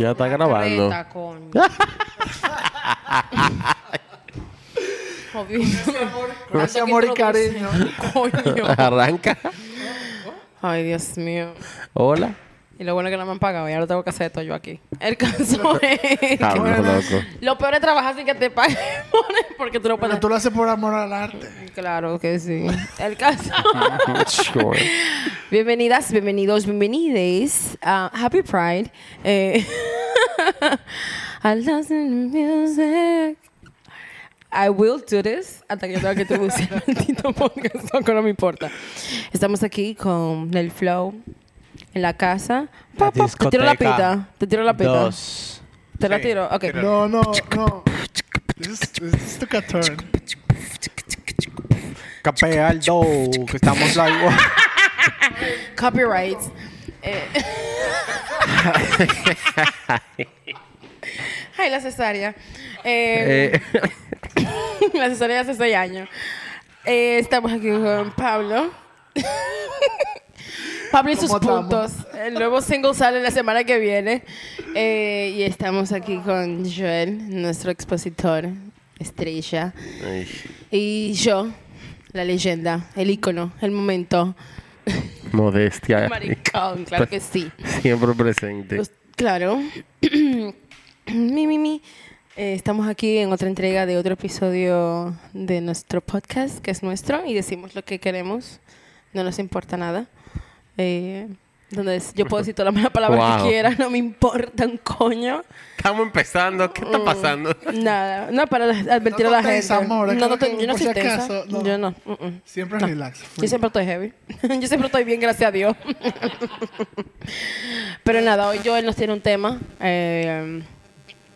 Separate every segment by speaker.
Speaker 1: Ya está grabando.
Speaker 2: Jodido.
Speaker 3: Gracias, amor y cariño.
Speaker 2: Coño.
Speaker 1: Arranca.
Speaker 2: Ay, Dios mío.
Speaker 1: Hola.
Speaker 2: Y lo bueno es que no me han pagado, ya lo tengo que hacer todo yo aquí. El caso es.
Speaker 1: Hablo,
Speaker 2: que-
Speaker 1: loco.
Speaker 2: Lo peor es trabajar sin que te paguen porque tú no
Speaker 3: Pero
Speaker 2: puedes.
Speaker 3: tú lo haces por amor al arte.
Speaker 2: Claro que sí. El caso.
Speaker 1: Sure.
Speaker 2: Bienvenidas, bienvenidos, bienvenides Happy Pride. Eh, I love the music. I will do this hasta que yo tenga que introducir el maldito podcast, aunque no me importa. Estamos aquí con el flow en la casa. Pa, pa, te tiro la pita. Te tiro la pita.
Speaker 4: Dos.
Speaker 2: Te la tiro. Ok.
Speaker 3: No, no, no. This, this took a turn.
Speaker 4: Capea al do, que estamos live.
Speaker 2: Copyrights. Eh. Ay, la cesárea. Eh,
Speaker 1: Eh,
Speaker 2: la cesárea hace seis años. Eh, estamos aquí con Pablo. Pablo y sus puntos. El nuevo single sale la semana que viene. Eh, y estamos aquí con Joel, nuestro expositor, estrella.
Speaker 1: ay,
Speaker 2: Y yo, la leyenda, el ícono, el momento.
Speaker 1: modestia.
Speaker 2: Maricón, claro que sí.
Speaker 1: Siempre presente.
Speaker 2: Pues, claro. mi, mi, mi. Eh, estamos aquí en otra entrega de otro episodio de nuestro podcast, que es nuestro, y decimos lo que queremos. No nos importa nada. Eh, donde es- yo puedo decir todas las malas palabras
Speaker 1: Wow.
Speaker 2: que quiera, no me importa un coño.
Speaker 1: Estamos empezando. ¿Qué está pasando?
Speaker 2: Nada. No, para advertir
Speaker 3: No
Speaker 2: a la
Speaker 3: te
Speaker 2: gente.
Speaker 3: tensa, amor,
Speaker 2: no, no,
Speaker 3: que
Speaker 2: te- yo no
Speaker 3: por
Speaker 2: soy
Speaker 3: si
Speaker 2: tensa.
Speaker 3: acaso, no.
Speaker 2: Yo no. mm, mm.
Speaker 3: Siempre
Speaker 2: No.
Speaker 3: relax.
Speaker 2: Yo siempre estoy heavy. Yo siempre estoy bien, gracias a Dios. Pero nada, hoy Joel nos tiene un tema. eh,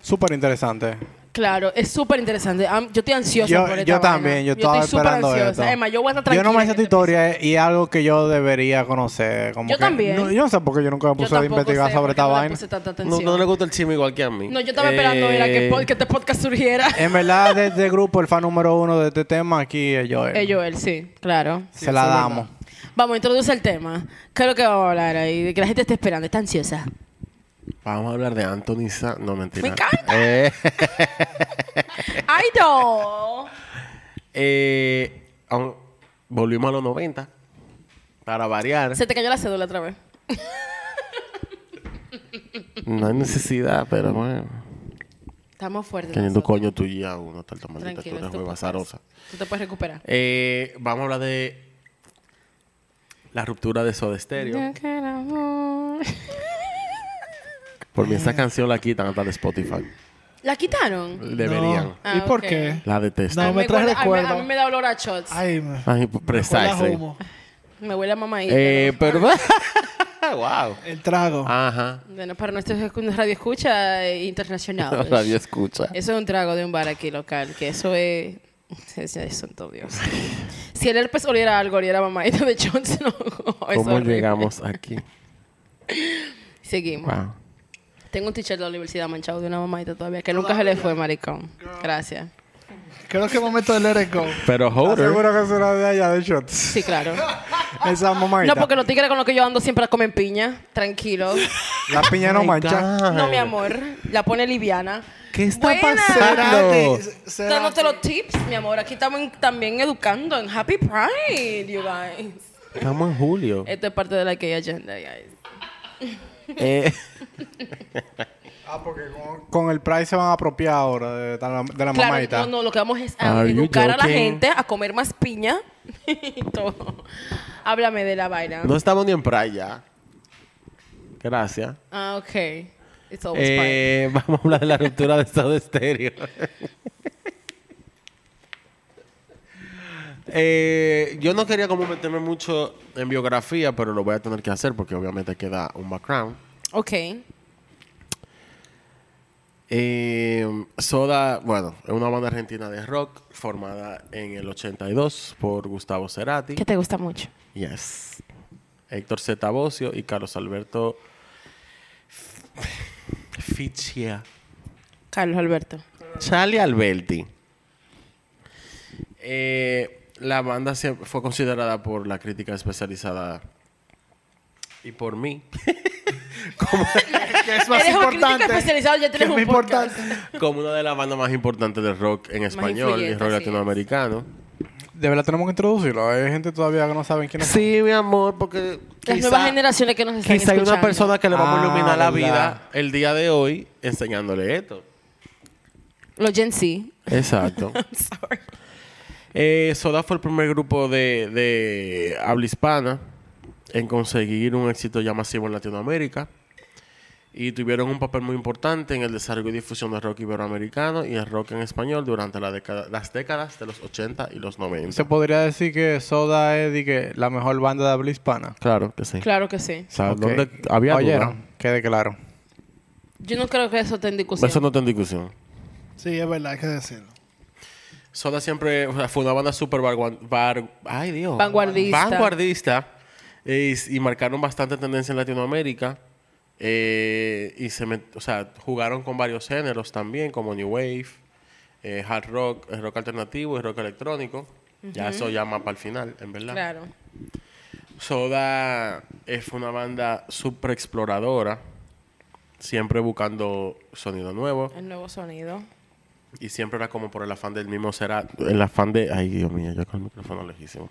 Speaker 4: Súper interesante.
Speaker 2: claro, es súper interesante. Am- yo estoy ansiosa
Speaker 4: Yo,
Speaker 2: por esta
Speaker 4: yo
Speaker 2: vaina.
Speaker 4: también, yo estaba
Speaker 2: estoy súper
Speaker 4: esperando
Speaker 2: ansiosa.
Speaker 4: esto.
Speaker 2: Más, yo voy a estar
Speaker 4: yo no me esta
Speaker 2: en este
Speaker 4: historia y es algo que yo debería conocer. Como
Speaker 2: Yo
Speaker 4: que-
Speaker 2: también.
Speaker 4: No, yo no sé por qué yo nunca me puse a
Speaker 2: tampoco
Speaker 4: investigar
Speaker 2: sé
Speaker 4: sobre
Speaker 2: por qué
Speaker 4: esta
Speaker 2: no le
Speaker 4: vaina.
Speaker 2: puse tanta
Speaker 1: No,
Speaker 2: atención.
Speaker 1: no le gusta el chisme igual que a mí.
Speaker 2: No, yo estaba esperando era que,
Speaker 1: Eh,
Speaker 2: que este podcast surgiera.
Speaker 4: En verdad, de este grupo, el fan número uno de este tema aquí es Joel.
Speaker 2: Eh, Joel, sí, claro.
Speaker 4: Se la damos.
Speaker 2: Vamos, introduce el tema. ¿Qué es lo que vamos a hablar ahí? De que la gente está esperando, está ansiosa.
Speaker 1: Vamos a hablar de Anthony Sa... No, mentira.
Speaker 2: Me encanta.
Speaker 1: Eh,
Speaker 2: ¡Ay, no!
Speaker 1: eh, aún- volvimos a los 90. Para variar.
Speaker 2: Se te cayó la cédula otra vez.
Speaker 1: No hay necesidad, pero bueno.
Speaker 2: Estamos fuertes.
Speaker 1: Tu
Speaker 2: nosotros.
Speaker 1: coño tú ya uno tal maldita tú eres muy
Speaker 2: pasa.
Speaker 1: bazarosa.
Speaker 2: Tú te puedes recuperar.
Speaker 1: Eh, vamos a hablar de la ruptura de Soda Stereo. Por mí esa canción la quitan hasta de Spotify.
Speaker 2: ¿La quitaron?
Speaker 1: Deberían.
Speaker 3: No.
Speaker 2: Ah,
Speaker 3: ¿Y por
Speaker 2: ok.
Speaker 3: qué?
Speaker 1: La detesto.
Speaker 3: No, me trae
Speaker 2: a mí-
Speaker 3: recuerdo.
Speaker 2: A mí me da olor a shots.
Speaker 3: Ay, me.
Speaker 1: Ay,
Speaker 3: me huele a
Speaker 1: precisely.
Speaker 3: humo.
Speaker 2: Me huele a mamá
Speaker 1: Eh, pero... wow.
Speaker 3: El trago.
Speaker 1: Ajá.
Speaker 2: Bueno, para nuestros escu- radio escucha eh, internacional.
Speaker 1: Radio escucha.
Speaker 2: Eso es un trago de un bar aquí local, que eso es... Es, es santo Dios. Si el herpes oliera algo, oliera a mamadita de no. es
Speaker 1: ¿Cómo
Speaker 2: horrible.
Speaker 1: llegamos aquí?
Speaker 2: Seguimos.
Speaker 1: Wow.
Speaker 2: Tengo un t-shirt de la universidad manchado de una mamadita todavía, que nunca se le fue, maricón. Gracias.
Speaker 3: Creo que es momento de let it go.
Speaker 1: Pero
Speaker 4: ¿Estás
Speaker 1: Hoder...
Speaker 4: seguro que será de allá de shots?
Speaker 2: Sí, claro.
Speaker 4: Esa mamadita.
Speaker 2: No, porque los tigres con los que yo ando siempre comen piña. Tranquilo.
Speaker 4: La piña no
Speaker 1: My
Speaker 4: mancha.
Speaker 2: No, mi amor. La pone liviana.
Speaker 1: ¿Qué está
Speaker 2: Buena.
Speaker 1: pasando?
Speaker 2: Dándote los tips, mi amor. Aquí estamos en- también educando en Happy Pride, you guys.
Speaker 1: Estamos en julio.
Speaker 2: Esto es parte de la que agenda, guys.
Speaker 1: Eh,
Speaker 4: Ah, porque con, con el price se van a apropiar ahora de, de la, de la
Speaker 2: Claro,
Speaker 4: mamadita.
Speaker 2: no, no, lo que vamos es a educar a la gente a comer más piña y todo. Háblame de la vaina.
Speaker 1: no estamos ni en playa. Gracias.
Speaker 2: Ah, ok. It's always Pride.
Speaker 1: Eh, vamos a hablar de la ruptura de Soda Stereo. Eh, yo no quería como meterme mucho en biografía, pero lo voy a tener que hacer porque obviamente queda un background.
Speaker 2: Ok.
Speaker 1: Eh, Soda, bueno, es una banda argentina de rock formada en el 82 por Gustavo Cerati.
Speaker 2: Que te gusta mucho.
Speaker 1: Yes. Héctor Z. Bocio y Carlos Alberto Fichia.
Speaker 2: Carlos Alberto.
Speaker 1: Charlie Alberti. Eh, la banda siempre fue considerada por la crítica especializada y por mí
Speaker 3: Que es más importante.
Speaker 2: especializado, ya
Speaker 3: que
Speaker 2: tienes
Speaker 3: es
Speaker 2: un
Speaker 3: muy importante.
Speaker 1: como una de las bandas más importantes del rock en español y rock latinoamericano.
Speaker 4: De verdad tenemos que introducirlo. Hay gente todavía que no saben quién es.
Speaker 1: Sí, mi amor, porque
Speaker 2: Las
Speaker 1: quizá-
Speaker 2: nuevas generaciones que nos están
Speaker 1: Quizá hay una
Speaker 2: escuchando.
Speaker 1: persona que le vamos a
Speaker 4: Ah,
Speaker 1: iluminar la
Speaker 4: verdad.
Speaker 1: vida el día de hoy enseñándole esto.
Speaker 2: Los Gen Z.
Speaker 1: Exacto.
Speaker 2: Sorry.
Speaker 1: Eh, Soda fue el primer grupo de, de habla hispana en conseguir un éxito ya masivo en Latinoamérica y tuvieron un papel muy importante en el desarrollo y difusión del rock iberoamericano y el rock en español durante la década- las décadas de los 80 y los 90.
Speaker 4: Se podría decir que Soda es que, la mejor banda de habla hispana.
Speaker 1: Claro que sí.
Speaker 2: Claro que sí.
Speaker 1: O sea. ¿dónde había
Speaker 4: Oyeron,
Speaker 1: duda?
Speaker 4: quede claro.
Speaker 2: Yo no creo que eso esté en discusión.
Speaker 1: Eso no está en discusión.
Speaker 3: Sí, es verdad, hay que decirlo.
Speaker 1: Soda siempre fue una banda súper.
Speaker 2: Vanguardista.
Speaker 1: vanguardista eh, y, y marcaron bastante tendencia en Latinoamérica. eh, y se met- o sea, jugaron con varios géneros también, como New Wave, eh, hard rock, eh, rock alternativo y rock electrónico. Ya eso llama para el final, en verdad.
Speaker 2: Claro.
Speaker 1: Soda fue una banda súper exploradora, siempre buscando sonido nuevo.
Speaker 2: El nuevo sonido.
Speaker 1: Y siempre era como por el afán del mismo Cerati. El afán de. Ay, Dios mío, yo con el micrófono lejísimo.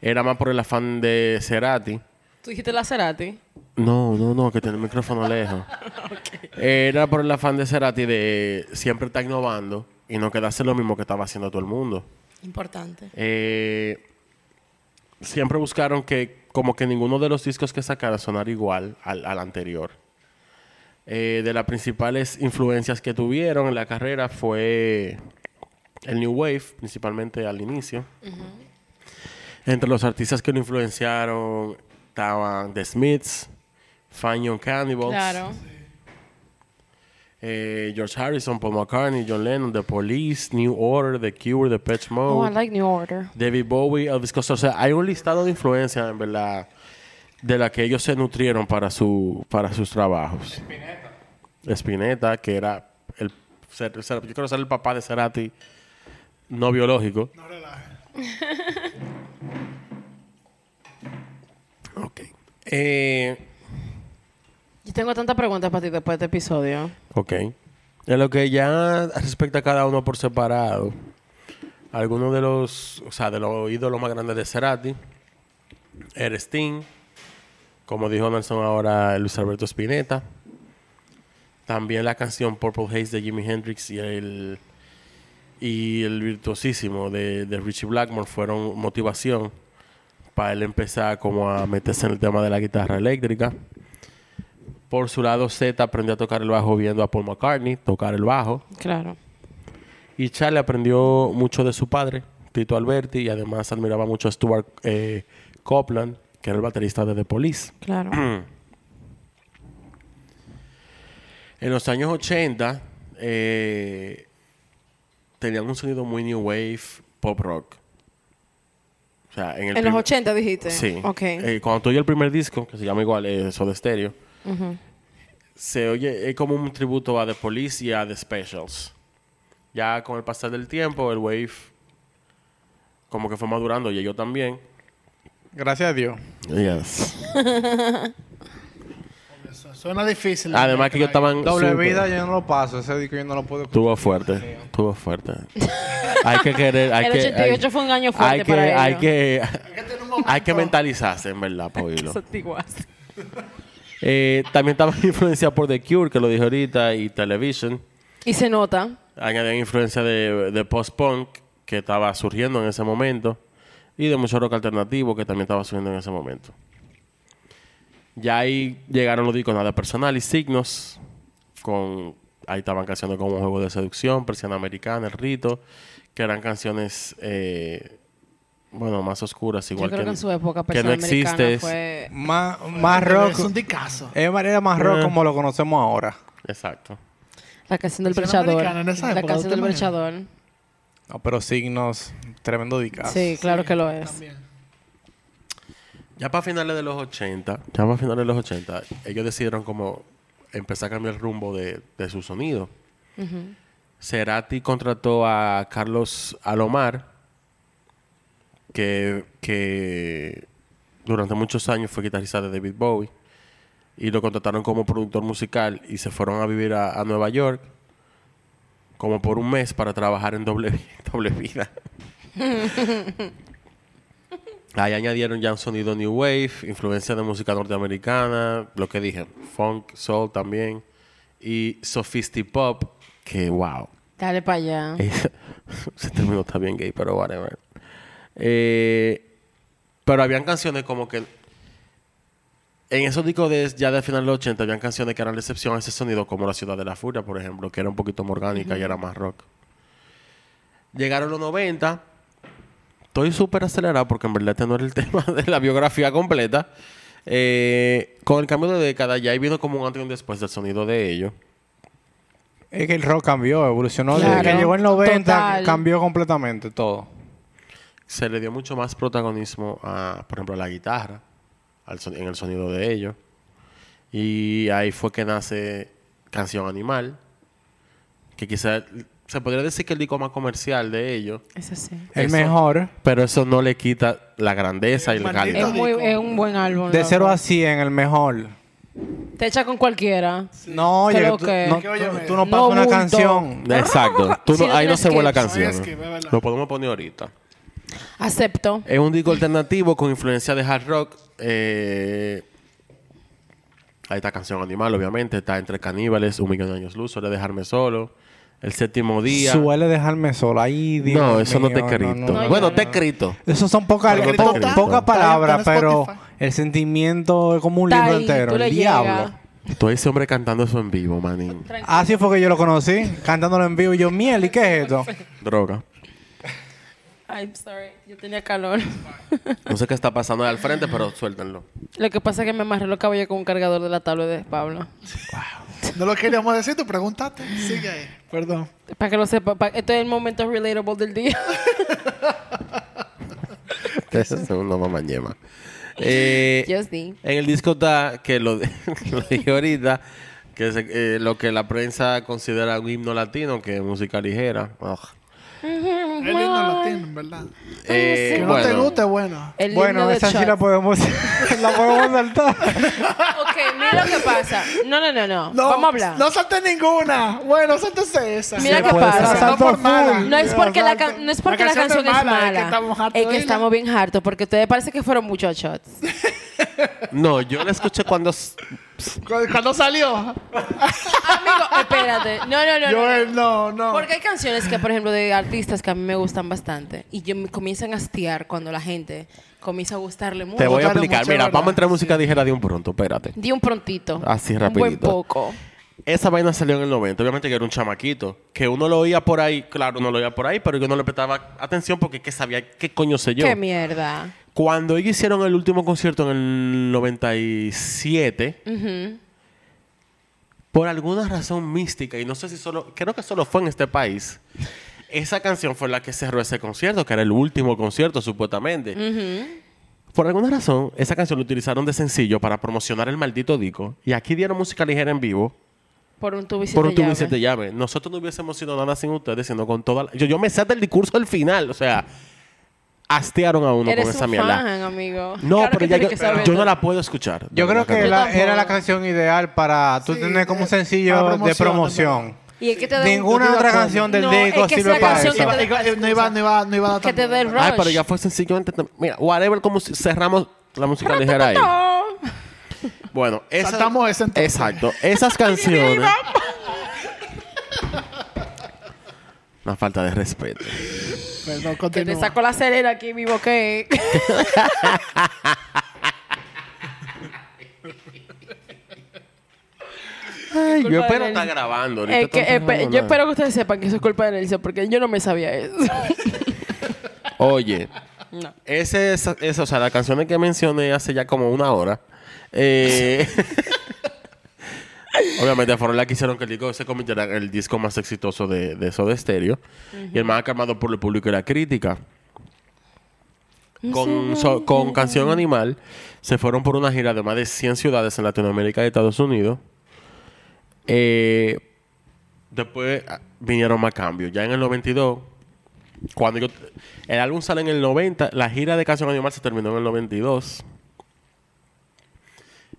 Speaker 1: Era más por el afán de Cerati.
Speaker 2: ¿Tú dijiste la Cerati?
Speaker 1: No, no, no, que tiene el micrófono lejos. Era por el afán de Cerati de siempre estar innovando y no quedarse lo mismo que estaba haciendo todo el mundo.
Speaker 2: Importante.
Speaker 1: Eh, siempre buscaron que, como que ninguno de los discos que sacara sonara igual al, al anterior. Eh, de las principales influencias que tuvieron en la carrera fue el New Wave, principalmente al inicio. Entre los artistas que lo influenciaron estaban The Smiths, Young Cannibals,
Speaker 2: Claro.
Speaker 1: eh, George Harrison, Paul McCartney, John Lennon, The Police, New Order, The Cure, The Pitch Mode.
Speaker 2: Oh, I like New Order.
Speaker 1: David Bowie, Elvis Costello. O sea, hay un listado de influencias, en verdad, de la que ellos se nutrieron para, su, para sus trabajos. Spinetta. Spinetta, que era el... ser- ser- yo quiero ser el papá de Cerati no biológico.
Speaker 3: No relajes.
Speaker 1: Ok. Eh,
Speaker 2: Yo tengo tantas preguntas para ti después de este episodio.
Speaker 1: ok. En lo que ya respecta a cada uno por separado, algunos de los, o sea, de los ídolos más grandes de Cerati, era Sting, como dijo Nelson ahora, Luis Alberto Spinetta. También la canción Purple Haze de Jimi Hendrix y el, y el virtuosísimo de, de Richie Blackmore fueron motivación para él empezar como a meterse en el tema de la guitarra eléctrica. Por su lado, Z aprendió a tocar el bajo viendo a Paul McCartney tocar el bajo.
Speaker 2: Claro.
Speaker 1: Y Charlie aprendió mucho de su padre, Tito Alberti, y además admiraba mucho a Stuart eh, Copeland, que era el baterista de The Police.
Speaker 2: Claro.
Speaker 1: En los años 80 eh, tenían un sonido muy new wave, pop rock. O sea, en, el
Speaker 2: en los
Speaker 1: prim-
Speaker 2: 80 dijiste.
Speaker 1: Sí.
Speaker 2: Ok.
Speaker 1: Eh, cuando tú oyes el primer disco, que se llama igual eh, Soda Stereo, se oye es como un tributo a The Police y a The Specials. Ya con el pasar del tiempo, el wave como que fue madurando y yo también.
Speaker 4: Gracias a Dios.
Speaker 1: Yes.
Speaker 3: Suena difícil.
Speaker 1: Además que ellos estaban
Speaker 4: Doble vida yo no lo paso. Ese disco yo no lo puedo escuchar.
Speaker 1: Tuvo fuerte, tuvo fuerte. hay que querer, hay
Speaker 2: el
Speaker 1: que,
Speaker 2: 88
Speaker 1: hay-
Speaker 2: fue un año fuerte
Speaker 1: hay que,
Speaker 2: para ellos.
Speaker 1: hay que,
Speaker 3: tener un momento.
Speaker 1: hay que mentalizarse en verdad para oírlo. Eh, también estaba influenciada por The Cure, que lo dije ahorita, y Television.
Speaker 2: Y se nota.
Speaker 1: Añadían influencia de, de post-punk, que estaba surgiendo en ese momento, y de mucho rock alternativo, que también estaba surgiendo en ese momento. Ya ahí llegaron los discos Nada Personal y Signos, con, ahí estaban canciones como Juego de Seducción, Persiana Americana, El Rito, que eran canciones, eh, bueno, más oscuras, igual
Speaker 2: Yo creo que,
Speaker 1: que,
Speaker 2: en su época
Speaker 1: que no
Speaker 2: persona americana
Speaker 1: existe.
Speaker 2: fue...
Speaker 4: Más, más rock.
Speaker 3: Es un dicazo.
Speaker 4: Es manera más rock
Speaker 1: Eh.
Speaker 4: como lo conocemos ahora.
Speaker 1: Exacto.
Speaker 2: La canción del
Speaker 3: Persona
Speaker 2: brechador.
Speaker 3: americana en esa
Speaker 2: La
Speaker 3: época,
Speaker 2: canción
Speaker 3: ¿tú te
Speaker 2: del brechador.
Speaker 4: No, pero signos, tremendo dicazo.
Speaker 2: Sí, claro que lo es.
Speaker 3: También.
Speaker 1: Ya para finales de los 80, ya para finales de los 80, ellos decidieron como empezar a cambiar el rumbo de, de su sonido. Cerati contrató a Carlos Alomar, que, que durante muchos años fue guitarrista de David Bowie, y lo contrataron como productor musical y se fueron a vivir a, a Nueva York como por un mes para trabajar en doble, doble vida. Ahí añadieron ya un sonido New Wave, influencia de música norteamericana, lo que dije, funk, soul también, y sophisti-pop, que wow.
Speaker 2: Dale para allá.
Speaker 1: Ese término está bien gay, pero whatever. Eh, pero habían canciones como que... En esos discos de, ya del final de los 80 habían canciones que eran la excepción a ese sonido, como La Ciudad de la Furia, por ejemplo, que era un poquito más orgánica y era más rock. Llegaron los 90. Estoy súper acelerado porque en verdad este no era el tema de la biografía completa. Eh, con el cambio de década ya ahí vino como un antes y un después del sonido de ellos.
Speaker 4: Es que el rock cambió, evolucionó. Desde que llegó el 90,
Speaker 2: total.
Speaker 4: cambió completamente todo.
Speaker 1: se le dio mucho más protagonismo a, por ejemplo, a la guitarra, al son- en el sonido de ellos. Y ahí fue que nace Canción Animal, que quizás se podría decir que el disco más comercial de ellos,
Speaker 2: Eso sí.
Speaker 4: El
Speaker 1: Eso-
Speaker 4: mejor.
Speaker 1: pero eso no le quita la grandeza y la
Speaker 3: Maldito
Speaker 1: calidad.
Speaker 2: Es, muy,
Speaker 3: disco.
Speaker 2: es un buen álbum.
Speaker 4: De
Speaker 2: loco.
Speaker 4: 0 a 100, el mejor.
Speaker 2: Te echa con cualquiera.
Speaker 4: No, oye,
Speaker 2: Creo
Speaker 4: tú,
Speaker 2: que-
Speaker 4: no, tú- no
Speaker 2: no
Speaker 4: pasas una
Speaker 2: bulto.
Speaker 4: canción.
Speaker 1: Exacto. Tú no- ahí no se vuelve la canción.
Speaker 3: Hay.
Speaker 1: Lo podemos poner ahorita.
Speaker 2: Acepto.
Speaker 1: Es un disco alternativo con influencia de hard rock. Eh, ahí está Canción Animal, obviamente. Está Entre Caníbales, Un Millón de Años Luz, Suele Dejarme Solo. El Séptimo Día.
Speaker 4: Suele dejarme solo. Ahí, Dios
Speaker 1: no, eso no te he escrito.
Speaker 4: no, no.
Speaker 1: bueno,
Speaker 2: no,
Speaker 1: te he escrito.
Speaker 4: Eso son pocas
Speaker 1: Pero
Speaker 4: po-
Speaker 1: está-
Speaker 4: pocas
Speaker 3: está-
Speaker 4: palabras, pero el sentimiento es como un
Speaker 2: Está
Speaker 4: libro
Speaker 2: ahí,
Speaker 4: entero. El diablo.
Speaker 1: Todo ese hombre cantando eso en vivo, manín.
Speaker 4: Así fue que yo lo conocí, cantándolo en vivo. Y yo, miel, ¿y qué es esto?
Speaker 1: Droga.
Speaker 2: I'm sorry. Yo tenía calor.
Speaker 1: No sé qué está pasando ahí al frente, pero suéltenlo.
Speaker 2: Lo que pasa es que me amarré los cabellos con un cargador de la tabla de Pablo.
Speaker 3: No lo queríamos decir, tú preguntaste. Sigue ahí. Perdón.
Speaker 2: Para que lo sepa. pa- Esto es el momento relatable del día.
Speaker 1: Ese es segundo mamá ñema. Eh,
Speaker 2: Just.
Speaker 1: En el disco está, que lo, lo dije ahorita, que es eh, lo que la prensa considera un himno latino, que es música ligera. Ugh.
Speaker 3: El himno latino, en verdad.
Speaker 1: Eh,
Speaker 3: Que no te
Speaker 1: bueno,
Speaker 3: guste, bueno.
Speaker 2: El
Speaker 4: Bueno, esa sí la podemos, la podemos saltar.
Speaker 2: Ok, mira lo que pasa. No, no, no, no.
Speaker 3: No,
Speaker 2: Vamos a hablar.
Speaker 3: No salte ninguna. Bueno, sáltese esa.
Speaker 2: Mira qué
Speaker 4: puede
Speaker 2: pasa.
Speaker 3: No.
Speaker 2: No es porque la, can- no es porque
Speaker 3: La
Speaker 2: la canción,
Speaker 3: canción
Speaker 2: es
Speaker 3: es mala, es que estamos hartos
Speaker 2: es que estamos bien hartos porque ustedes parece que fueron muchos shots.
Speaker 1: no, yo la escuché cuando...
Speaker 3: salió.
Speaker 2: Amigo, espérate. No, no, no.
Speaker 3: Eh, no, no.
Speaker 2: Porque hay canciones que, por ejemplo, de artistas que a mí me gustan bastante y yo me comienzan a hastiar cuando la gente comienza a gustarle mucho.
Speaker 1: Te voy a explicar. Mira,
Speaker 3: ¿verdad?
Speaker 1: vamos a entrar en música ligera de un pronto, espérate.
Speaker 2: Di un prontito.
Speaker 1: Así,
Speaker 2: Un buen
Speaker 1: rapidito.
Speaker 2: poco.
Speaker 1: Esa vaina salió en el 90. Obviamente que era un chamaquito. Que uno lo oía por ahí. Claro, uno lo oía por ahí, pero yo no le prestaba atención porque ¿qué sabía? ¿Qué coño sé yo?
Speaker 2: Qué mierda.
Speaker 1: Cuando ellos hicieron el último concierto en el 97,
Speaker 2: Ujú.
Speaker 1: por alguna razón mística, y no sé si solo, creo que solo fue en este país, esa canción fue la que cerró ese concierto, que era el último concierto supuestamente. Por alguna razón, esa canción lo utilizaron de sencillo para promocionar el maldito disco. Y aquí dieron música ligera en vivo
Speaker 2: Por un tubo y
Speaker 1: por un tubo siete llaves. Nosotros no hubiésemos sido nada sin ustedes, sino con toda la... Yo, yo me sé del discurso del final, o sea, hastearon a uno
Speaker 2: Eres
Speaker 1: con esa
Speaker 2: un
Speaker 1: mierda.
Speaker 2: fan, amigo.
Speaker 1: No,
Speaker 2: Claro
Speaker 1: pero
Speaker 2: que
Speaker 1: ya
Speaker 2: tienes
Speaker 1: yo,
Speaker 2: que saber
Speaker 1: yo no
Speaker 2: todo.
Speaker 1: la puedo escuchar.
Speaker 4: Yo creo que
Speaker 2: Yo
Speaker 4: la-
Speaker 2: tampoco.
Speaker 4: era la canción ideal para tú
Speaker 3: Sí,
Speaker 4: tener como un
Speaker 3: eh,
Speaker 4: sencillo
Speaker 3: para
Speaker 4: de
Speaker 3: promoción,
Speaker 4: promoción.
Speaker 2: Y es que te da un-
Speaker 4: Ninguna
Speaker 3: estoy de
Speaker 4: otra
Speaker 3: acuerdo.
Speaker 4: canción del
Speaker 2: No,
Speaker 4: disco
Speaker 2: es que
Speaker 4: sirve
Speaker 2: esa
Speaker 4: para
Speaker 2: canción
Speaker 4: eso.
Speaker 2: que te-
Speaker 3: no, iba, no, iba, no iba a dar
Speaker 2: Que te
Speaker 3: tanto.
Speaker 2: dé el rush.
Speaker 1: Ay, pero ya fue sencillamente... Mira, whatever, como si cerramos la música ligera ahí.
Speaker 2: No.
Speaker 1: Bueno, esa,
Speaker 3: Saltamos ese entonces.
Speaker 1: Exacto. Esas canciones... Una falta de respeto.
Speaker 3: Perdón,
Speaker 2: Que te
Speaker 3: continúa.
Speaker 2: saco la cerera aquí, mi boque.
Speaker 1: Ay, yo espero estar grabando. ahorita
Speaker 2: Es que,
Speaker 1: grabando
Speaker 2: yo espero que ustedes sepan que eso es culpa de Nelson, porque yo no me sabía eso.
Speaker 1: Oye,
Speaker 2: No.
Speaker 1: ese, es, esa- o sea, las canciones que mencioné hace ya como una hora, eh, obviamente fueron las que hicieron que el disco se convirtiera en el disco más exitoso de, de Soda Stereo y el más aclamado por el público y la crítica. con, so- con Canción Animal se fueron por una gira de más de 100 ciudades en Latinoamérica y Estados Unidos. Eh, después ah, vinieron más cambios. Ya en el 92, cuando yo... El álbum sale en el 90, la gira de Canción Animal se terminó en el 92.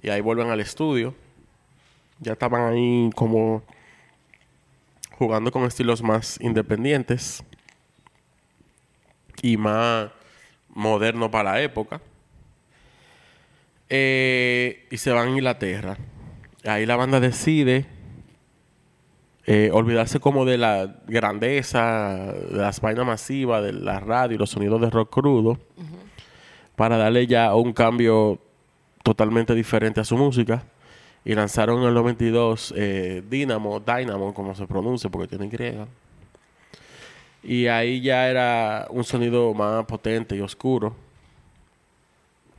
Speaker 1: Y ahí vuelven al estudio. Ya estaban ahí como jugando con estilos más independientes y más moderno para la época. Eh, y se van a Inglaterra. Ahí la banda decide eh, olvidarse como de la grandeza, de las vainas masivas, de la radio y los sonidos de rock crudo, para darle ya un cambio totalmente diferente a su música. Y lanzaron en el 92 eh, Dynamo, Dynamo, como se pronuncia, porque tiene griega. Y ahí ya era un sonido más potente y oscuro,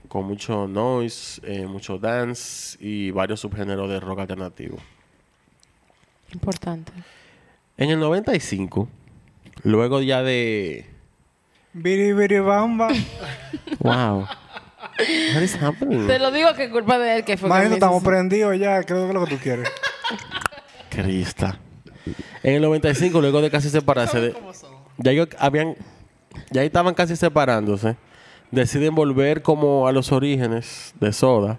Speaker 1: con mucho noise, eh, mucho dance y varios subgéneros de rock alternativo.
Speaker 2: Importante.
Speaker 1: En el 95, luego ya de...
Speaker 4: Biri, biri, bamba.
Speaker 1: Wow. What is happening?
Speaker 2: Te lo digo que es culpa de él que fue que
Speaker 4: Imagínate, estamos prendidos ya. Creo que es lo que tú quieres.
Speaker 1: Crista. En el 95, luego de casi separarse, de- ya ellos habían, ya estaban casi separándose, deciden volver como a los orígenes de Soda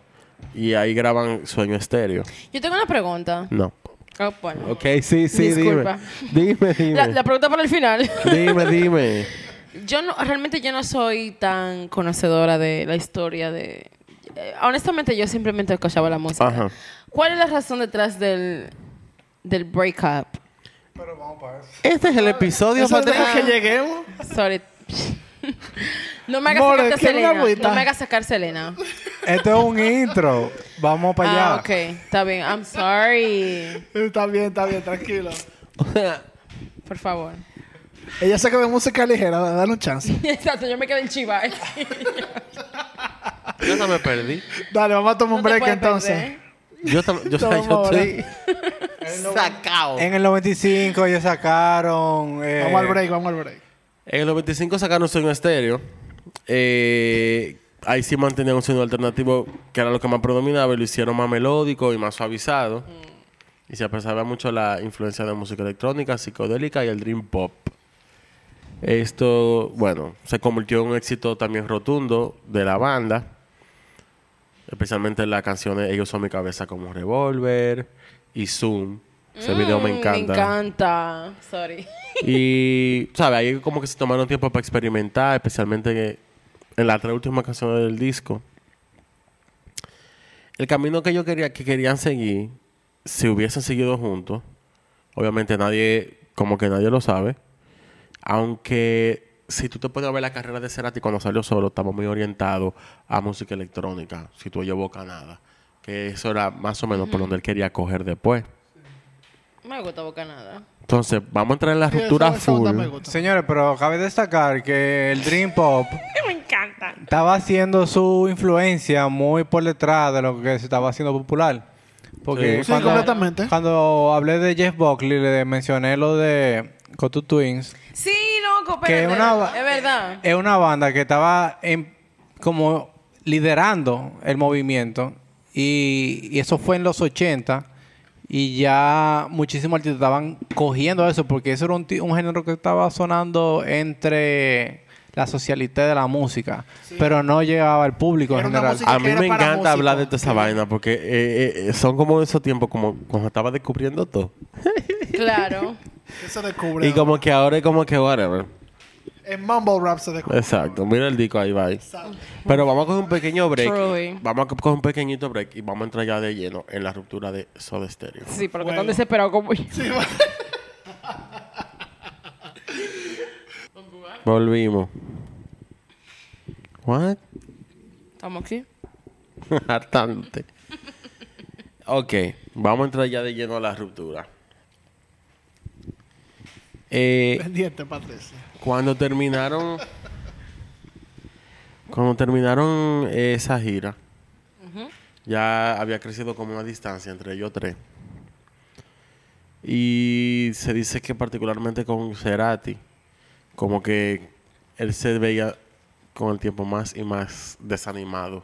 Speaker 1: y ahí graban Sueño Estéreo.
Speaker 2: Yo tengo una pregunta.
Speaker 1: No.
Speaker 2: Oh, bueno.
Speaker 1: Ok, sí, sí,
Speaker 2: Disculpa.
Speaker 1: dime. Dime, dime.
Speaker 2: La, la pregunta para el final.
Speaker 1: Dime, dime.
Speaker 2: Yo no, realmente yo no soy tan conocedora de la historia de... eh, honestamente, yo simplemente escuchaba la música.
Speaker 1: Ajá.
Speaker 2: ¿Cuál es la razón detrás del, del breakup?
Speaker 4: Pero vamos para eso.
Speaker 1: Este es el episodio para
Speaker 3: que lleguemos.
Speaker 2: Sorry. no me hagas
Speaker 3: More,
Speaker 2: sacar
Speaker 3: ¿quiere una
Speaker 2: Selena. No me hagas sacar Selena.
Speaker 4: Esto es un intro. Vamos para allá.
Speaker 2: Ah, ok. Está bien. I'm sorry.
Speaker 3: Está bien, está bien, tranquilo.
Speaker 2: Por favor.
Speaker 3: Ella saca de música ligera, dale un chance.
Speaker 2: Exacto. Yo me quedé en chiva.
Speaker 1: Yo no me perdí.
Speaker 3: Dale, vamos a tomar un
Speaker 2: No
Speaker 3: break entonces.
Speaker 2: perder.
Speaker 1: Yo, yo, yo estoy sacado.
Speaker 4: En el 95 ellos sacaron... eh,
Speaker 3: Vamos al break, vamos al break.
Speaker 1: En el 95 sacaron Sueño Estéreo. Eh, ahí sí mantenían un sonido alternativo que era lo que más predominaba y lo hicieron más melódico y más suavizado. Y se apreciaba mucho la influencia de música electrónica, psicodélica y el dream pop. Esto, bueno, se convirtió en un éxito también rotundo de la banda. Especialmente las canciones Ellos son mi cabeza como Revolver y Zoom. Ese video me
Speaker 2: Mm,
Speaker 1: encanta.
Speaker 2: Me encanta. Sorry.
Speaker 1: Y, ¿sabes? Ahí como que se tomaron tiempo para experimentar, especialmente en las tres últimas canciones del disco. El camino que yo quería, que querían seguir, si hubiesen seguido juntos, obviamente nadie, como que nadie lo sabe. Aunque si tú te puedes ver la carrera de Cerati cuando salió solo, estaba muy orientado a música electrónica, si tú oyes Boca Nada. Que eso era más o menos por donde él quería coger después.
Speaker 2: Me gusta Bocanada.
Speaker 1: Entonces, vamos a entrar en la
Speaker 3: Sí,
Speaker 1: ruptura full.
Speaker 3: onda me gusta.
Speaker 4: Señores, pero cabe destacar que el Dream Pop
Speaker 2: Me encanta.
Speaker 4: estaba haciendo su influencia muy por detrás de lo que se estaba haciendo popular. Porque
Speaker 3: Sí, sí, completamente.
Speaker 4: cuando hablé de Jeff Buckley, le mencioné lo de Cotu Twins.
Speaker 2: Sí, loco,
Speaker 4: Que
Speaker 2: pero
Speaker 4: una
Speaker 2: es verdad.
Speaker 4: Es una banda que estaba en- como liderando el movimiento. Y, y eso fue en los 80. Y ya muchísimos artistas estaban cogiendo eso porque eso era un, género que estaba sonando entre la socialité de la música. Pero no llegaba al público en
Speaker 3: Era una
Speaker 4: general.
Speaker 1: A mí me encanta hablar de toda esa vaina porque eh, eh, son como esos tiempos como cuando estaba descubriendo todo.
Speaker 2: Claro.
Speaker 3: Eso descubre.
Speaker 1: Y como que ahora es como que whatever.
Speaker 3: En Mumble Rap se descubre.
Speaker 1: Exacto. Mira el disco ahí, bye. Pero vamos a coger un pequeño break.
Speaker 2: Truly.
Speaker 1: Vamos a coger un pequeñito break y vamos a entrar ya de lleno en la ruptura de Soda Stereo.
Speaker 2: Sí, pero que
Speaker 3: Bueno.
Speaker 2: están desesperados como yo.
Speaker 1: Volvimos. What?
Speaker 2: Estamos aquí.
Speaker 1: Hartante. ok, vamos a entrar ya de lleno a la ruptura. Eh,
Speaker 3: Pendiente, Patricia.
Speaker 1: cuando terminaron. Cuando terminaron esa gira, ya había crecido como una distancia entre ellos tres. Y se dice que particularmente con Cerati, como que él se veía con el tiempo más y más desanimado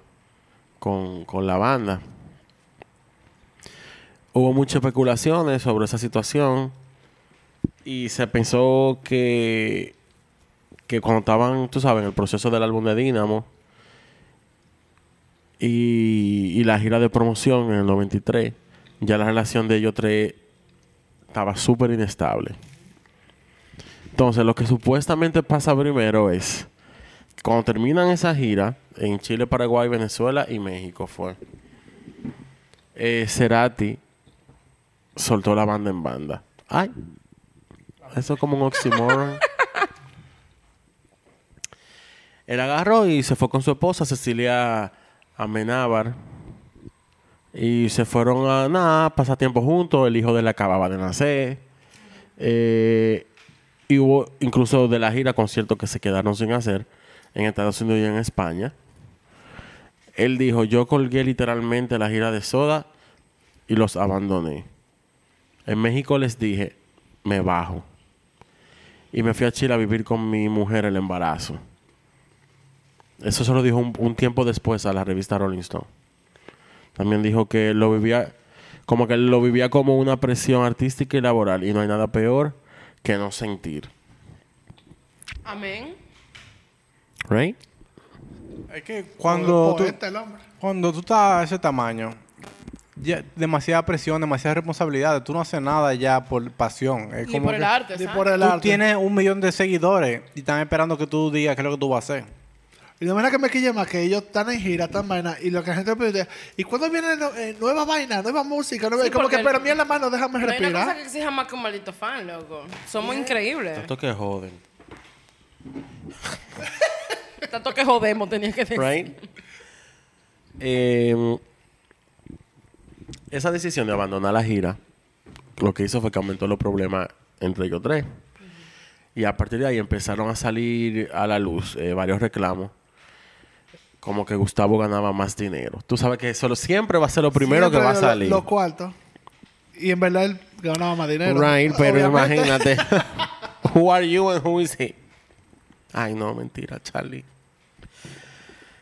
Speaker 1: con, con la banda. Hubo muchas especulaciones sobre esa situación y se pensó que, que cuando estaban, tú sabes, en el proceso del álbum de Dynamo y, la gira de promoción en el 93, ya la relación de ellos tres estaba súper inestable. Entonces, lo que supuestamente pasa primero es, cuando terminan esa gira, en Chile, Paraguay, Venezuela y México fue, eh, Cerati soltó la banda en banda. Ay, eso es como un oxímoron. Él agarró y se fue con su esposa, Cecilia Amenábar. Y se fueron a nada, pasar tiempo juntos. El hijo de él acababa de nacer. Eh, y hubo incluso de la gira conciertos que se quedaron sin hacer en Estados Unidos y en España. Él dijo, yo colgué literalmente la gira de Soda y los abandoné. En México les dije, me bajo. Y me fui a Chile a vivir con mi mujer el embarazo. Eso se lo dijo un, un tiempo después a la revista Rolling Stone. También dijo que lo vivía como que lo vivía como una presión artística y laboral y no hay nada peor que no sentir.
Speaker 2: Amén.
Speaker 1: Right?
Speaker 4: Es que cuando tú,
Speaker 3: Poeta el hombre.
Speaker 4: cuando tú estás a ese tamaño, ya demasiada presión, demasiada responsabilidad. Tú no haces nada ya por pasión. Es como
Speaker 2: por el
Speaker 4: que
Speaker 2: arte,
Speaker 3: Y
Speaker 2: ¿sabes?
Speaker 3: por el
Speaker 4: Tú
Speaker 3: arte.
Speaker 4: tienes un millón de seguidores y están esperando que tú digas qué es lo que tú vas a hacer.
Speaker 3: Y de manera que me quilla más que ellos están en gira, están vaina, y lo que la gente pide, ¿y cuándo viene no- eh, nueva vaina, nueva música? Nueva...
Speaker 2: Sí,
Speaker 3: como que, pero mira la mano, déjame
Speaker 2: No hay una cosa
Speaker 3: respirar.
Speaker 2: que exija más que un maldito fan, loco. Somos increíbles.
Speaker 1: Tanto que joden.
Speaker 2: Tanto que jodemos, tenía que decir.
Speaker 1: Right? Eh, esa decisión de abandonar la gira, lo que hizo fue que aumentó los problemas entre ellos tres. Y a partir de ahí empezaron a salir a la luz eh, varios reclamos. Como que Gustavo ganaba más dinero. Tú sabes que eso lo- siempre va a ser lo primero
Speaker 3: Siempre
Speaker 1: que va a salir.
Speaker 3: Los cuartos. Y en verdad él ganaba más dinero.
Speaker 1: Right, pero
Speaker 3: Obviamente.
Speaker 1: imagínate. who are you and who is he? Ay, no, mentira, Charlie.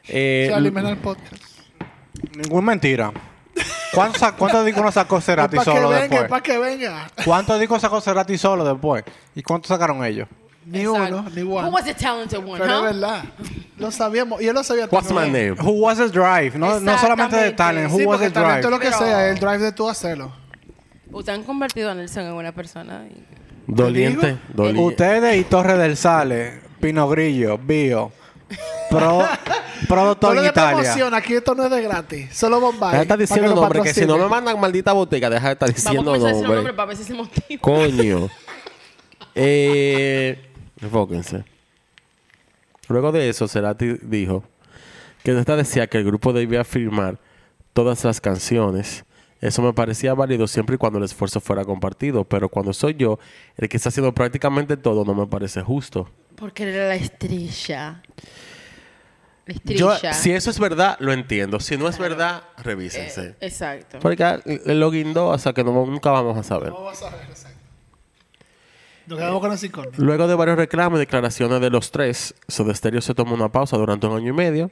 Speaker 1: Eh,
Speaker 3: Charlie podcast.
Speaker 4: Ninguna mentira. ¿Cuántos, cuántos discos no sacó Cerati
Speaker 3: para que
Speaker 4: solo
Speaker 3: venga,
Speaker 4: después?
Speaker 3: para que venga.
Speaker 4: ¿Cuántos discos sacó Cerati solo después? ¿Y cuántos sacaron ellos?
Speaker 3: Ni
Speaker 2: Exacto.
Speaker 3: uno, ni
Speaker 2: Who
Speaker 3: one.
Speaker 2: was the talented one,
Speaker 3: Pero
Speaker 2: huh?
Speaker 3: es verdad. Lo sabíamos. Y él lo sabía
Speaker 1: what's my name?
Speaker 4: Who was the drive? No, no solamente de talent. Who
Speaker 3: Sí,
Speaker 4: was the drive?
Speaker 3: lo que
Speaker 2: Pero-
Speaker 3: sea, el drive de tú hacerlo.
Speaker 2: Ustedes han convertido a Nelson en una persona. y-
Speaker 1: Doliente.
Speaker 3: digo?
Speaker 1: doli-
Speaker 4: Ustedes y Torre del Sale, Pino Grillo, Bio, Pro, Pro
Speaker 3: No
Speaker 4: en Italia.
Speaker 3: promoción, aquí esto no es de gratis. Solo Bombay.
Speaker 1: Deja de estar diciendo nombre, que si no me mandan maldita botella, deja de estar
Speaker 2: Vamos
Speaker 1: diciendo
Speaker 2: comenzar a
Speaker 1: nombre.
Speaker 2: nombres para ver si se motiva.
Speaker 1: Coño. eh, enfóquense. Luego de eso, Cerati dijo que esta decía que el grupo debía firmar todas las canciones. Eso me parecía válido siempre y cuando el esfuerzo fuera compartido, pero cuando soy yo el que está haciendo prácticamente todo, no me parece justo.
Speaker 2: Porque él era la estrella.
Speaker 1: Yo, si eso es verdad, lo entiendo. Si no es verdad, revísense.
Speaker 2: Eh, exacto.
Speaker 1: Porque él lo guindó hasta que no- nunca vamos a saber.
Speaker 3: No vas a ver, exacto. Nos quedamos con ese icono.
Speaker 1: Luego de varios reclamos y declaraciones de los tres, Soda Stereo se tomó una pausa durante un año y medio.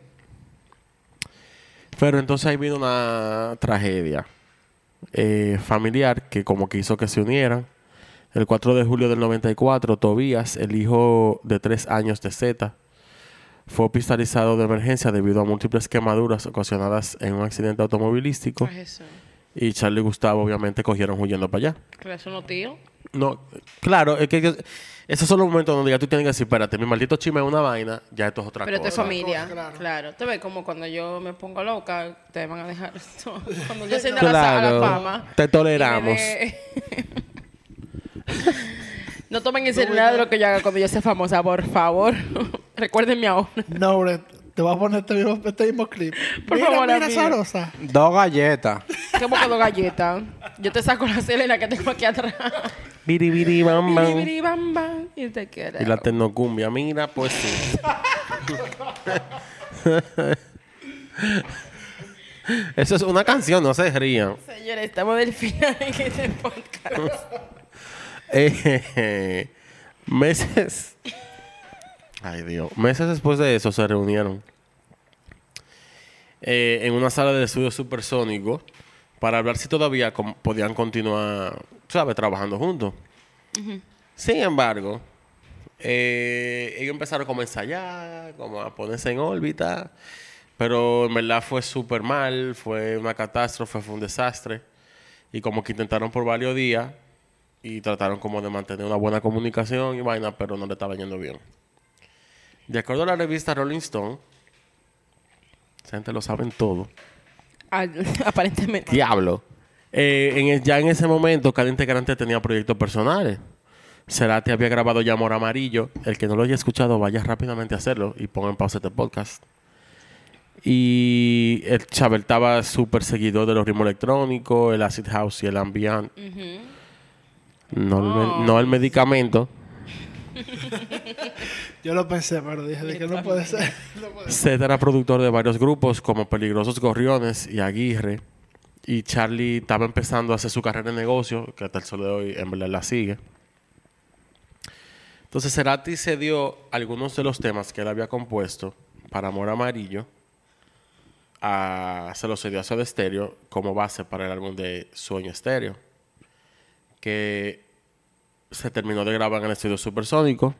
Speaker 1: Pero entonces ahí vino una tragedia eh, familiar que como que hizo que se unieran. El 4 de julio del 94, Tobías, el hijo de tres años de Z, fue hospitalizado de emergencia debido a múltiples quemaduras ocasionadas en un accidente automovilístico.
Speaker 2: ¿Qué es eso?
Speaker 1: Y Charlie y Gustavo obviamente cogieron huyendo para allá.
Speaker 2: ¿Qué es uno tío?
Speaker 1: No, claro, es que que- esos son los momentos donde ya tú tienes que decir, espérate, mi maldito chisme es una vaina, ya esto es otra
Speaker 2: Pero esto es
Speaker 1: cosa.
Speaker 2: familia.
Speaker 3: cosa, claro.
Speaker 2: Claro. Te ves como cuando yo me pongo loca, te van a dejar esto. Cuando yo ascienda a la, a la
Speaker 1: Claro,
Speaker 2: fama.
Speaker 1: te toleramos.
Speaker 2: no tomen en serio nada de lo que yo haga cuando yo sea famosa, por favor. Recuérdenme ahora.
Speaker 3: No, Brett, te voy a poner este mismo, este mismo clip.
Speaker 2: Por
Speaker 3: mira,
Speaker 2: favor,
Speaker 3: mira
Speaker 2: amigo.
Speaker 3: esa rosa.
Speaker 4: Dos galletas.
Speaker 2: ¿Cómo quedó galleta? Yo te saco la Selena que tengo aquí atrás.
Speaker 1: Biri, biri, bam, bam.
Speaker 2: Biri, biri, bam, bam, y te queda.
Speaker 1: Y la tecnocumbia, mira, pues sí. Eso es una canción, no se rían.
Speaker 2: Señores, estamos del final en este podcast.
Speaker 1: Eh, meses. Ay, Dios. Meses después de eso se reunieron eh, en una sala de estudio supersónico para hablar si todavía podían continuar, ¿sabes?, trabajando juntos. Sin embargo, eh, ellos empezaron como a ensayar, como a ponerse en órbita, pero en verdad fue súper mal, fue una catástrofe, fue un desastre. Y como que intentaron por varios días y trataron como de mantener una buena comunicación y vaina, pero no le estaba yendo bien. De acuerdo a la revista Rolling Stone, esa gente lo saben todo.
Speaker 2: Ah, Aparentemente.
Speaker 1: Diablo. Eh, en el- ya en ese momento, cada integrante tenía proyectos personales. Cerati había grabado ya Amor Amarillo. El que no lo haya escuchado, vaya rápidamente a hacerlo y ponga en pausa este podcast. Y el Chabel estaba súper seguidor de los ritmos electrónicos, el acid house y el ambient. No, el, no el medicamento.
Speaker 3: Yo lo pensé, pero dije de que no puede ser. No puede ser.
Speaker 1: Seth era productor de varios grupos como Peligrosos Gorriones y Aguirre. Y Charlie estaba empezando a hacer su carrera en negocio, que hasta el sol de hoy en verdad la sigue. Entonces Cerati se dio algunos de los temas que él había compuesto para Amor Amarillo. a- se los cedió a Soda Stereo como base para el álbum de Sueño Estéreo. Que se terminó de grabar en el estudio Supersónico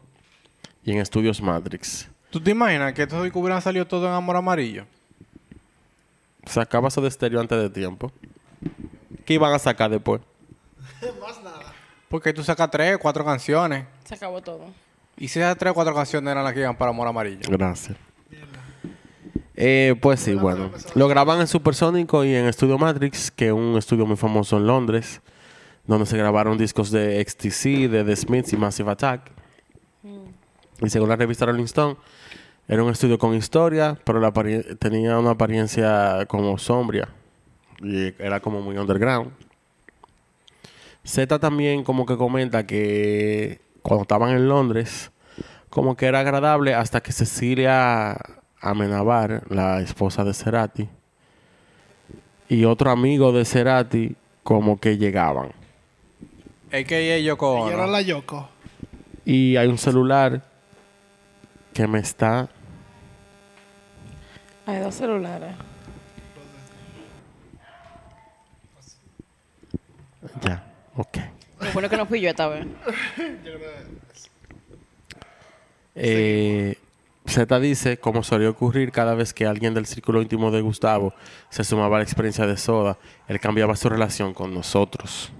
Speaker 1: y en estudios Matrix.
Speaker 4: ¿Tú te imaginas que estos discos hubieran salido todo en Amor Amarillo?
Speaker 1: Sacaba Soda Stereo antes de tiempo. ¿Qué iban a sacar después?
Speaker 3: Más nada.
Speaker 4: Porque tú sacas tres, cuatro canciones.
Speaker 2: Se acabó todo.
Speaker 4: Y si esas tres o cuatro canciones eran las que iban para Amor Amarillo.
Speaker 1: Gracias. Eh, pues sí, bueno. Lo graban en Supersónico y en Estudio Matrix, que es un estudio muy famoso en Londres, donde se grabaron discos de XTC, de The Smiths y Massive Attack. Y según la revista Rolling Stone, era un estudio con historia, pero la tenía una apariencia como sombria. Y era como muy underground. Z también como que comenta que cuando estaban en Londres, como que era agradable hasta que Cecilia Amenabar, la esposa de Cerati, y otro amigo de Cerati, como que llegaban.
Speaker 4: Es que Yoko
Speaker 3: Y era
Speaker 4: Ono.
Speaker 3: la Yoko.
Speaker 1: Y hay un celular que me está...
Speaker 2: Hay dos celulares.
Speaker 1: Ya, ok.
Speaker 2: Lo bueno que no fui yo esta vez.
Speaker 1: Eh, Z dice, como solía ocurrir cada vez que alguien del círculo íntimo de Gustavo se sumaba a la experiencia de Soda, él cambiaba su relación con nosotros.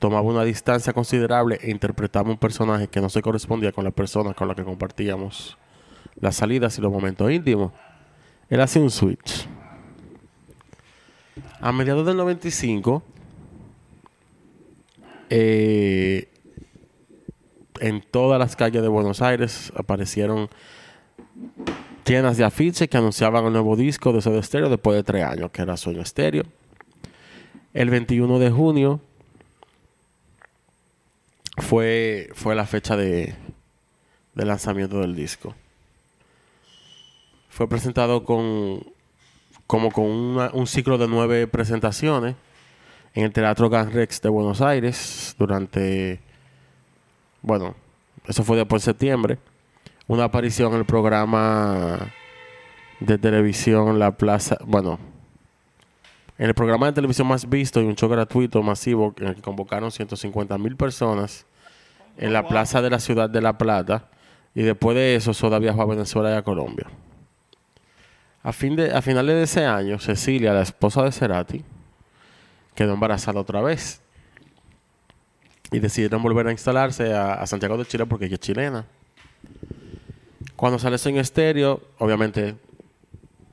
Speaker 1: Tomaba una distancia considerable e interpretaba un personaje que no se correspondía con la persona con la que compartíamos las salidas y los momentos íntimos. Él hacía un switch. A mediados del 95, eh, en todas las calles de Buenos Aires aparecieron llenas de afiches que anunciaban el nuevo disco de Soda Stereo después de tres años, que era Sueño Estéreo. El 21 de junio fue, fue la fecha de, de lanzamiento del disco. Fue presentado con como con una- un ciclo de nueve presentaciones en el Teatro Gran Rex de Buenos Aires durante bueno, eso fue después de septiembre, una aparición en el programa de televisión La Plaza, bueno, en el programa de televisión más visto y un show gratuito masivo en el que convocaron 150 mil personas en la plaza de la ciudad de La Plata y después de eso Soda viajó a Venezuela y a Colombia. A, fin de, a finales de ese año, Cecilia, la esposa de Cerati, quedó embarazada otra vez y decidieron volver a instalarse a, a Santiago de Chile porque ella es chilena. Cuando sale en estéreo, obviamente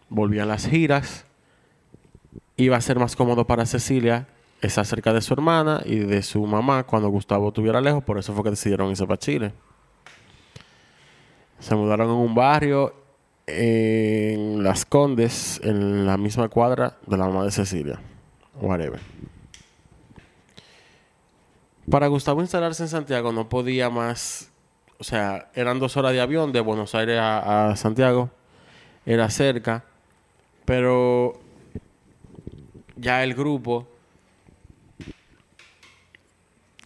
Speaker 1: volvían las giras. Iba a ser más cómodo para Cecilia estar cerca de su hermana y de su mamá cuando Gustavo estuviera lejos, por eso fue que decidieron irse para Chile. Se mudaron en un barrio en Las Condes, en la misma cuadra de la mamá de Cecilia. Whatever. Para Gustavo instalarse en Santiago no podía más, o sea, eran dos horas de avión de Buenos Aires a, a Santiago, era cerca, pero ya el grupo,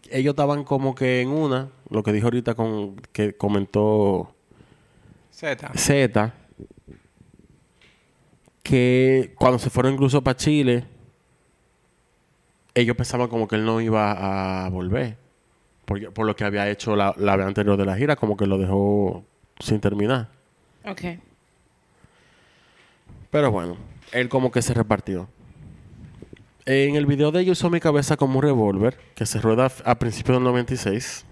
Speaker 1: ellos estaban como que en una, lo que dijo ahorita con que comentó
Speaker 4: Z.
Speaker 1: Z, que cuando se fueron incluso para Chile, ellos pensaban como que él no iba a volver. Porque, por lo que había hecho la, la vez anterior de la gira, como que lo dejó sin terminar.
Speaker 2: Ok.
Speaker 1: Pero bueno, él como que se repartió. En el video de ellos usó mi cabeza como un revólver, que se rueda a principios del 96,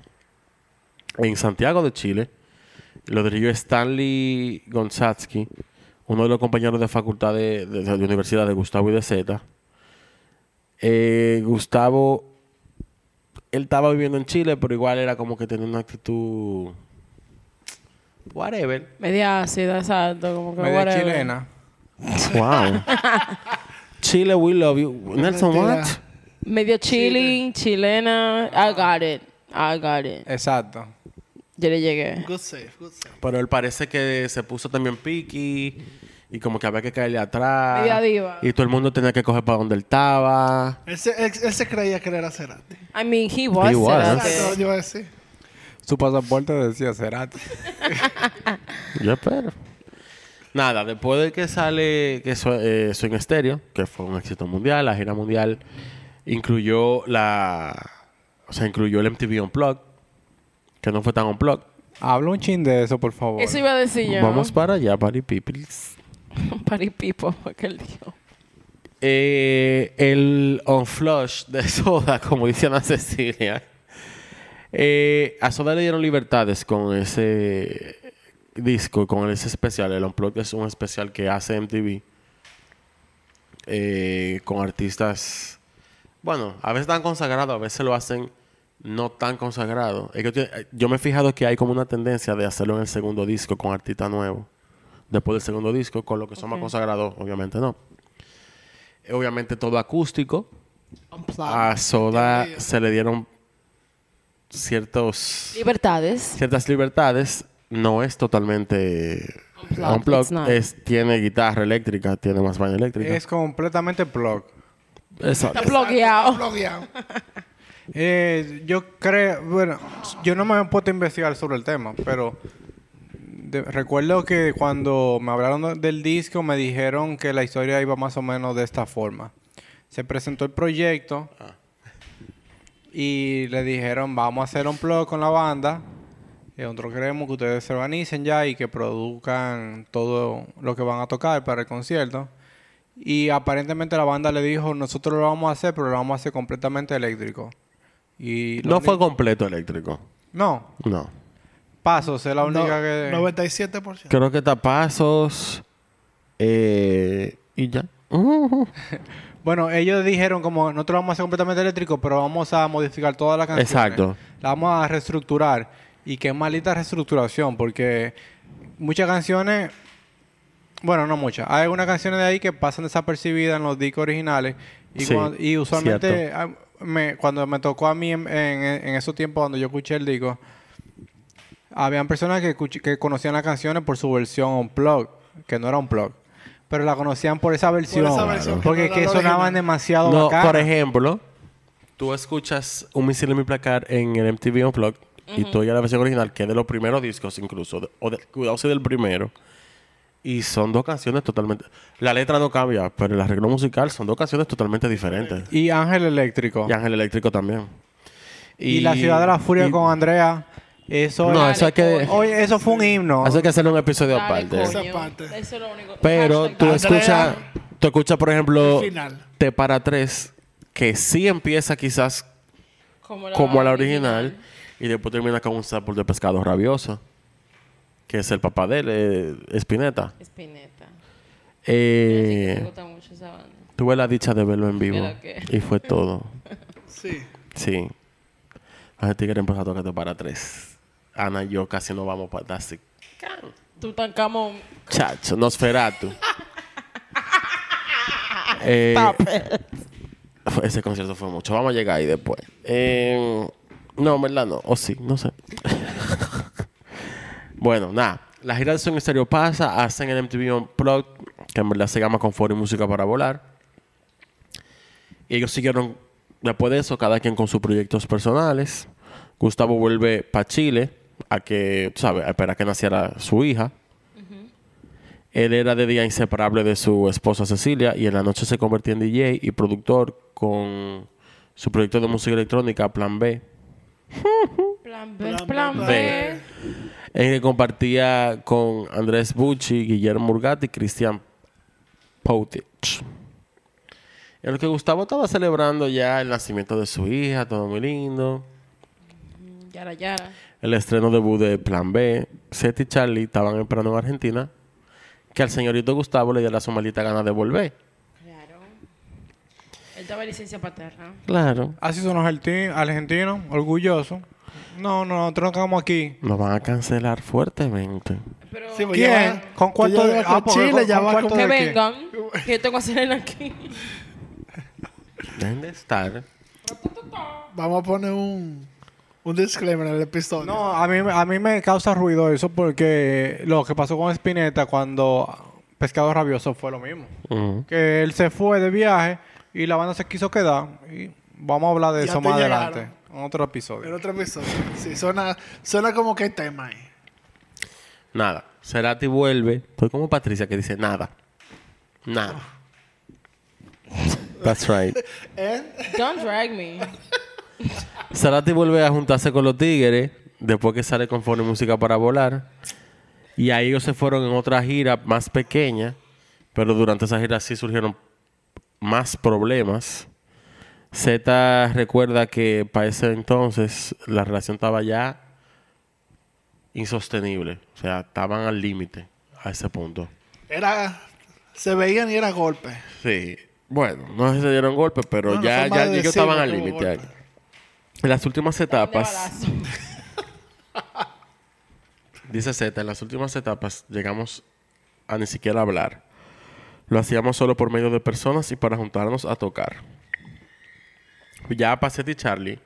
Speaker 1: en Santiago de Chile. Lo dirigió Stanley Gonzatsky, uno de los compañeros de facultad de, de, de universidad de Gustavo y de Z. Eh, Gustavo, él estaba viviendo en Chile, pero igual era como que tenía una actitud... Whatever.
Speaker 2: Media ácida, exacto. Como que
Speaker 4: Media
Speaker 2: whatever.
Speaker 4: chilena.
Speaker 1: Wow. Chile, we love you. Nelson, what?
Speaker 2: Medio chilling, chilena. I got it. I got it.
Speaker 4: Exacto.
Speaker 2: Yo le llegué.
Speaker 3: Good save, good save.
Speaker 1: Pero él parece que se puso también piqui y como que había que caerle atrás.
Speaker 2: Media diva.
Speaker 1: Y todo el mundo tenía que coger para donde él estaba.
Speaker 3: Él se, él, él se creía que él era Cerati.
Speaker 2: I mean, he was.
Speaker 1: He was.
Speaker 2: Cerati.
Speaker 4: Su pasaporte decía Cerati.
Speaker 1: Yo espero. Nada, después de que sale que su, eh, Swing Stereo, que fue un éxito mundial, la gira mundial incluyó la... O sea, incluyó el MTV Unplugged, que no fue tan Unplugged.
Speaker 4: Habla un chin de eso, por favor.
Speaker 2: Eso iba a decir yo.
Speaker 1: Vamos para allá, Party Peoples.
Speaker 2: Party people, que él dijo.
Speaker 1: Eh, el on flush de Soda, como dice Ana Cecilia. Eh, a Soda le dieron libertades con ese disco, con ese especial. El Unplugged es un especial que hace MTV eh, con artistas, bueno, a veces tan consagrados, a veces lo hacen no tan consagrados. Es que yo- yo me he fijado que hay como una tendencia de hacerlo en el segundo disco con artistas nuevos. Después del segundo disco, con lo que son más consagrados, obviamente no. Eh, Obviamente todo acústico.
Speaker 3: Unplugged.
Speaker 1: A Soda se le dieron ciertos,
Speaker 2: Libertades.
Speaker 1: ciertas libertades. No es totalmente
Speaker 2: Unplugged,
Speaker 1: unplugged.
Speaker 2: it's not.
Speaker 1: Es, tiene guitarra eléctrica, tiene más vaina eléctrica.
Speaker 4: Es completamente plug.
Speaker 1: Exacto.
Speaker 2: Está bloqueado.
Speaker 3: Bloqueado.
Speaker 4: Eh, yo creo, bueno, yo no me he puesto a investigar sobre el tema, pero de- recuerdo que cuando me hablaron del disco me dijeron que la historia iba más o menos de esta forma. Se presentó el proyecto y le dijeron vamos a hacer un blog con la banda. Y nosotros queremos que ustedes se organicen ya y que produzcan todo lo que van a tocar para el concierto. Y aparentemente la banda le dijo, nosotros lo vamos a hacer, pero lo vamos a hacer completamente eléctrico. Y
Speaker 1: No fue completo eléctrico.
Speaker 4: No,
Speaker 1: No.
Speaker 4: Pasos es la única
Speaker 3: No,
Speaker 4: que...
Speaker 3: 97%.
Speaker 1: Creo que tapasos. Eh, y ya. Uh,
Speaker 4: Bueno, ellos dijeron como nosotros lo vamos a hacer completamente eléctrico, pero vamos a modificar toda la canción.
Speaker 1: Exacto.
Speaker 4: La vamos a reestructurar. Y qué malita reestructuración, porque muchas canciones, bueno, no muchas, hay algunas canciones de ahí que pasan desapercibidas en los discos originales. Y,
Speaker 1: Sí,
Speaker 4: cuando- y usualmente, me- cuando me tocó a mí en, en, en esos tiempos cuando yo escuché el disco, habían personas que, conocían las canciones por su versión unplugged, que no era unplugged. Pero la conocían por esa versión.
Speaker 3: esa versión, que
Speaker 4: porque
Speaker 3: no
Speaker 4: es
Speaker 3: era
Speaker 4: que
Speaker 3: la
Speaker 4: sonaban
Speaker 3: original.
Speaker 4: demasiado
Speaker 1: no, por ejemplo, tú escuchas Un misil en mi placar en el MTV Unplugged y tú oyes la versión original, que es de los primeros discos incluso, de- o de, cuidado si del primero. Y son dos canciones totalmente... La letra no cambia, pero el arreglo musical son dos canciones totalmente diferentes.
Speaker 4: Y Ángel Eléctrico.
Speaker 1: Y Ángel Eléctrico también.
Speaker 4: Y, la ciudad de la furia
Speaker 1: y-
Speaker 4: con Andrea. Eso
Speaker 1: No, eso hay que...
Speaker 4: Oye, eso fue un himno.
Speaker 1: Eso hay que hacerle un episodio
Speaker 2: Dale,
Speaker 1: aparte.
Speaker 2: coño.
Speaker 3: Esa parte.
Speaker 2: Eso es lo único.
Speaker 1: Pero
Speaker 2: Hashtag
Speaker 1: tú escuchas, tú escuchas, por ejemplo. Te para tres, que sí empieza quizás
Speaker 2: como la,
Speaker 1: como la original, y después termina con un sabor de pescado rabioso, que es el papá de él, eh, Spinetta.
Speaker 2: Spinetta.
Speaker 1: Eh,
Speaker 2: Me gusta mucho esa banda.
Speaker 1: tuve la dicha de verlo en vivo y fue todo.
Speaker 3: Sí.
Speaker 1: Sí. Los tigres empezó a tocar Te para tres. Ana y yo casi no vamos para así.
Speaker 2: Tutankamón.
Speaker 1: Chacho, Nosferatu. Eh, ese concierto fue mucho. Vamos a llegar ahí después. Eh, no, en verdad no. O sí, no sé. bueno, nada. La gira de Son Stereo pasa, hacen el MTV Unplugged, que en verdad se llama Confort y Música para Volar. Y ellos siguieron, después de eso, cada quien con sus proyectos personales. Gustavo vuelve para Chile a que, tú ¿sabes? A esperar que naciera su hija. Él era de día inseparable de su esposa Cecilia y en la noche se convertía en DJ y productor con su proyecto de música electrónica Plan B,
Speaker 2: Plan B,
Speaker 3: Plan
Speaker 2: plan
Speaker 3: B.
Speaker 1: Que compartía con Andrés Bucci, Guillermo Murgati y Cristian Poutich. En el que Gustavo estaba celebrando ya el nacimiento de su hija, todo muy lindo.
Speaker 2: Yara, yara.
Speaker 1: el estreno debut de Plan B, Seth y Charlie estaban esperando en Argentina que al señorito Gustavo le diera su maldita gana de volver.
Speaker 2: Él estaba en licencia paterna.
Speaker 1: Claro.
Speaker 4: Así son los argenti- argentinos, orgullosos. No, no, nosotros nos quedamos aquí.
Speaker 1: Nos van a cancelar fuertemente.
Speaker 2: Pero
Speaker 3: Sí, pues
Speaker 4: ¿Quién?
Speaker 3: ya va-
Speaker 4: ¿Con cuánto de- ah,
Speaker 3: Chile,
Speaker 4: con-
Speaker 3: ya
Speaker 4: con
Speaker 3: va con...
Speaker 2: que vengan, que yo tengo a Selena aquí.
Speaker 1: Deben de estar.
Speaker 3: Vamos a poner un, un disclaimer en el episodio.
Speaker 4: No, a mí, a mí me causa ruido eso porque lo que pasó con Spinetta cuando Pescado Rabioso fue lo mismo.
Speaker 1: Ujú.
Speaker 4: Que él se fue de viaje y la banda se quiso quedar. Y vamos a hablar de
Speaker 3: Ya
Speaker 4: eso más
Speaker 3: llegaron.
Speaker 4: adelante, en otro
Speaker 3: En
Speaker 4: episodio.
Speaker 3: otro episodio. Sí, suena, suena como que tema ahí.
Speaker 1: Nada. Cerati vuelve. Estoy como Patricia que dice nada. Nada. That's right.
Speaker 3: ¿Eh?
Speaker 2: Don't drag me.
Speaker 1: Cerati vuelve a juntarse con los tigres después que sale con Fone Música para Volar. Y ahí ellos se fueron en otra gira más pequeña, pero durante esa gira sí surgieron más problemas. Z recuerda que para ese entonces la relación estaba ya insostenible. O sea, estaban al límite a ese punto.
Speaker 3: Era... Se veían y era golpe.
Speaker 1: Sí. Bueno, no sé si se dieron golpes, pero
Speaker 3: No,
Speaker 1: ya, ya ellos estaban al límite. En las últimas etapas, dice Z, en las últimas etapas llegamos a ni siquiera hablar. Lo hacíamos solo por medio de personas y para juntarnos a tocar. Ya Pacet y Charlie,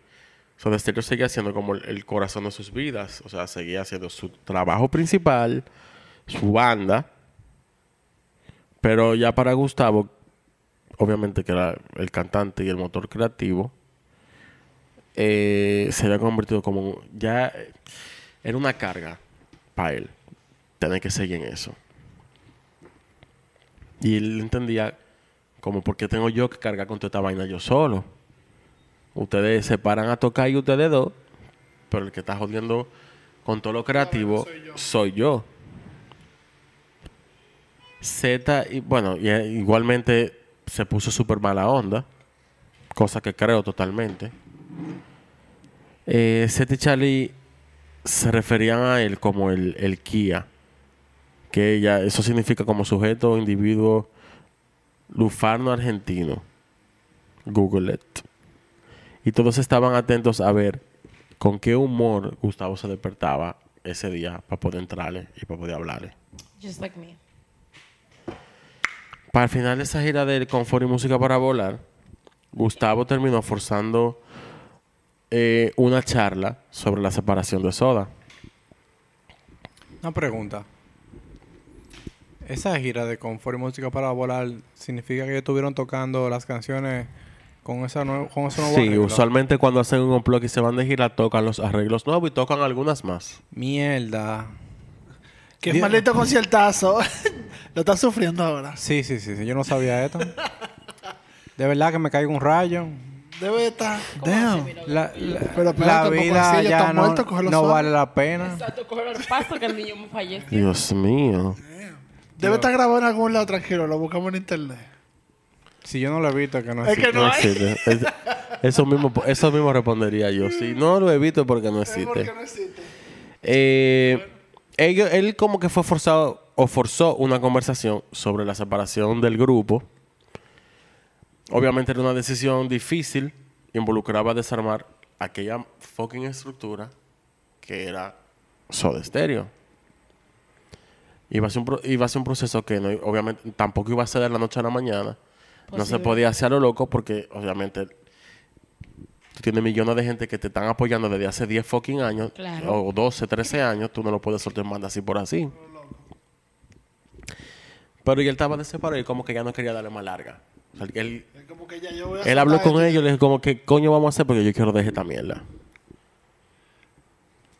Speaker 1: Soda Stereo seguía siendo como el, corazón de sus vidas. O sea, seguía haciendo su trabajo principal, su banda. Pero ya para Gustavo, obviamente que era el cantante y el motor creativo, eh, se había convertido como ya era una carga para él tener que seguir en eso. Y él entendía como por qué tengo yo que cargar con toda esta vaina yo solo. Ustedes se paran a tocar y ustedes dos, pero el que está jodiendo con todo lo creativo soy yo. Z, y bueno, y, eh, igualmente se puso súper mala onda, cosa que creo totalmente. Eh, Seth y Charlie se referían a él como el, el Kia, que ya eso significa como sujeto o individuo lufarno argentino. Google it. Y todos estaban atentos a ver con qué humor Gustavo se despertaba ese día para poder entrarle y para poder hablarle.
Speaker 2: Just like me.
Speaker 1: Para el final de esa gira de Confort y Música para Volar, Gustavo terminó forzando eh, una charla sobre la separación de Soda.
Speaker 4: Una pregunta. Esa gira de Confort y Música para Volar significa que ellos estuvieron tocando las canciones con esa nue- con ese nuevo
Speaker 1: Sí,
Speaker 4: arreglo?
Speaker 1: usualmente cuando hacen un unplug y se van de gira, tocan los arreglos nuevos y tocan algunas más.
Speaker 4: Mierda.
Speaker 3: Qué
Speaker 4: Di-
Speaker 3: maldito conciertazo. Lo estás sufriendo ahora.
Speaker 4: Sí, sí, sí, sí, Yo no sabía esto. De verdad que me caiga un rayo.
Speaker 3: Debe estar. Damn.
Speaker 4: La, la-
Speaker 3: Pero espérate,
Speaker 4: la
Speaker 3: porque
Speaker 4: vida
Speaker 3: así ya
Speaker 4: no, vale la pena.
Speaker 2: Exacto, coger el paso que el niño me fallece.
Speaker 1: Dios mío.
Speaker 3: Debe estar grabado en algún lado tranquilo. Lo buscamos en internet.
Speaker 4: Si yo no lo he visto, que no
Speaker 3: Es que
Speaker 4: existe.
Speaker 3: no
Speaker 1: existe. Es- eso, mismo, eso mismo respondería yo. Si no lo evito porque no existe.
Speaker 3: Porque no existe.
Speaker 1: Eh, ellos- él como que fue forzado o forzó una conversación sobre la separación del grupo. Obviamente era una decisión difícil. Involucraba desarmar aquella fucking estructura que era Soda Stereo. Iba a ser un, pro- iba a ser un proceso que no, obviamente tampoco iba a ser de la noche a la mañana. No se podía hacer a lo loco porque obviamente tú tienes millones de gente que te están apoyando desde hace 10 fucking años
Speaker 2: Claro.
Speaker 1: o 12, 13 años, tú no lo puedes soltar en banda así por así. Pero y él estaba de separado y como que ya no quería darle más larga. O sea, él,
Speaker 3: Es como que ya yo voy a
Speaker 1: él habló con ellos y le dijo como que coño vamos a hacer porque yo quiero dejar esta mierda.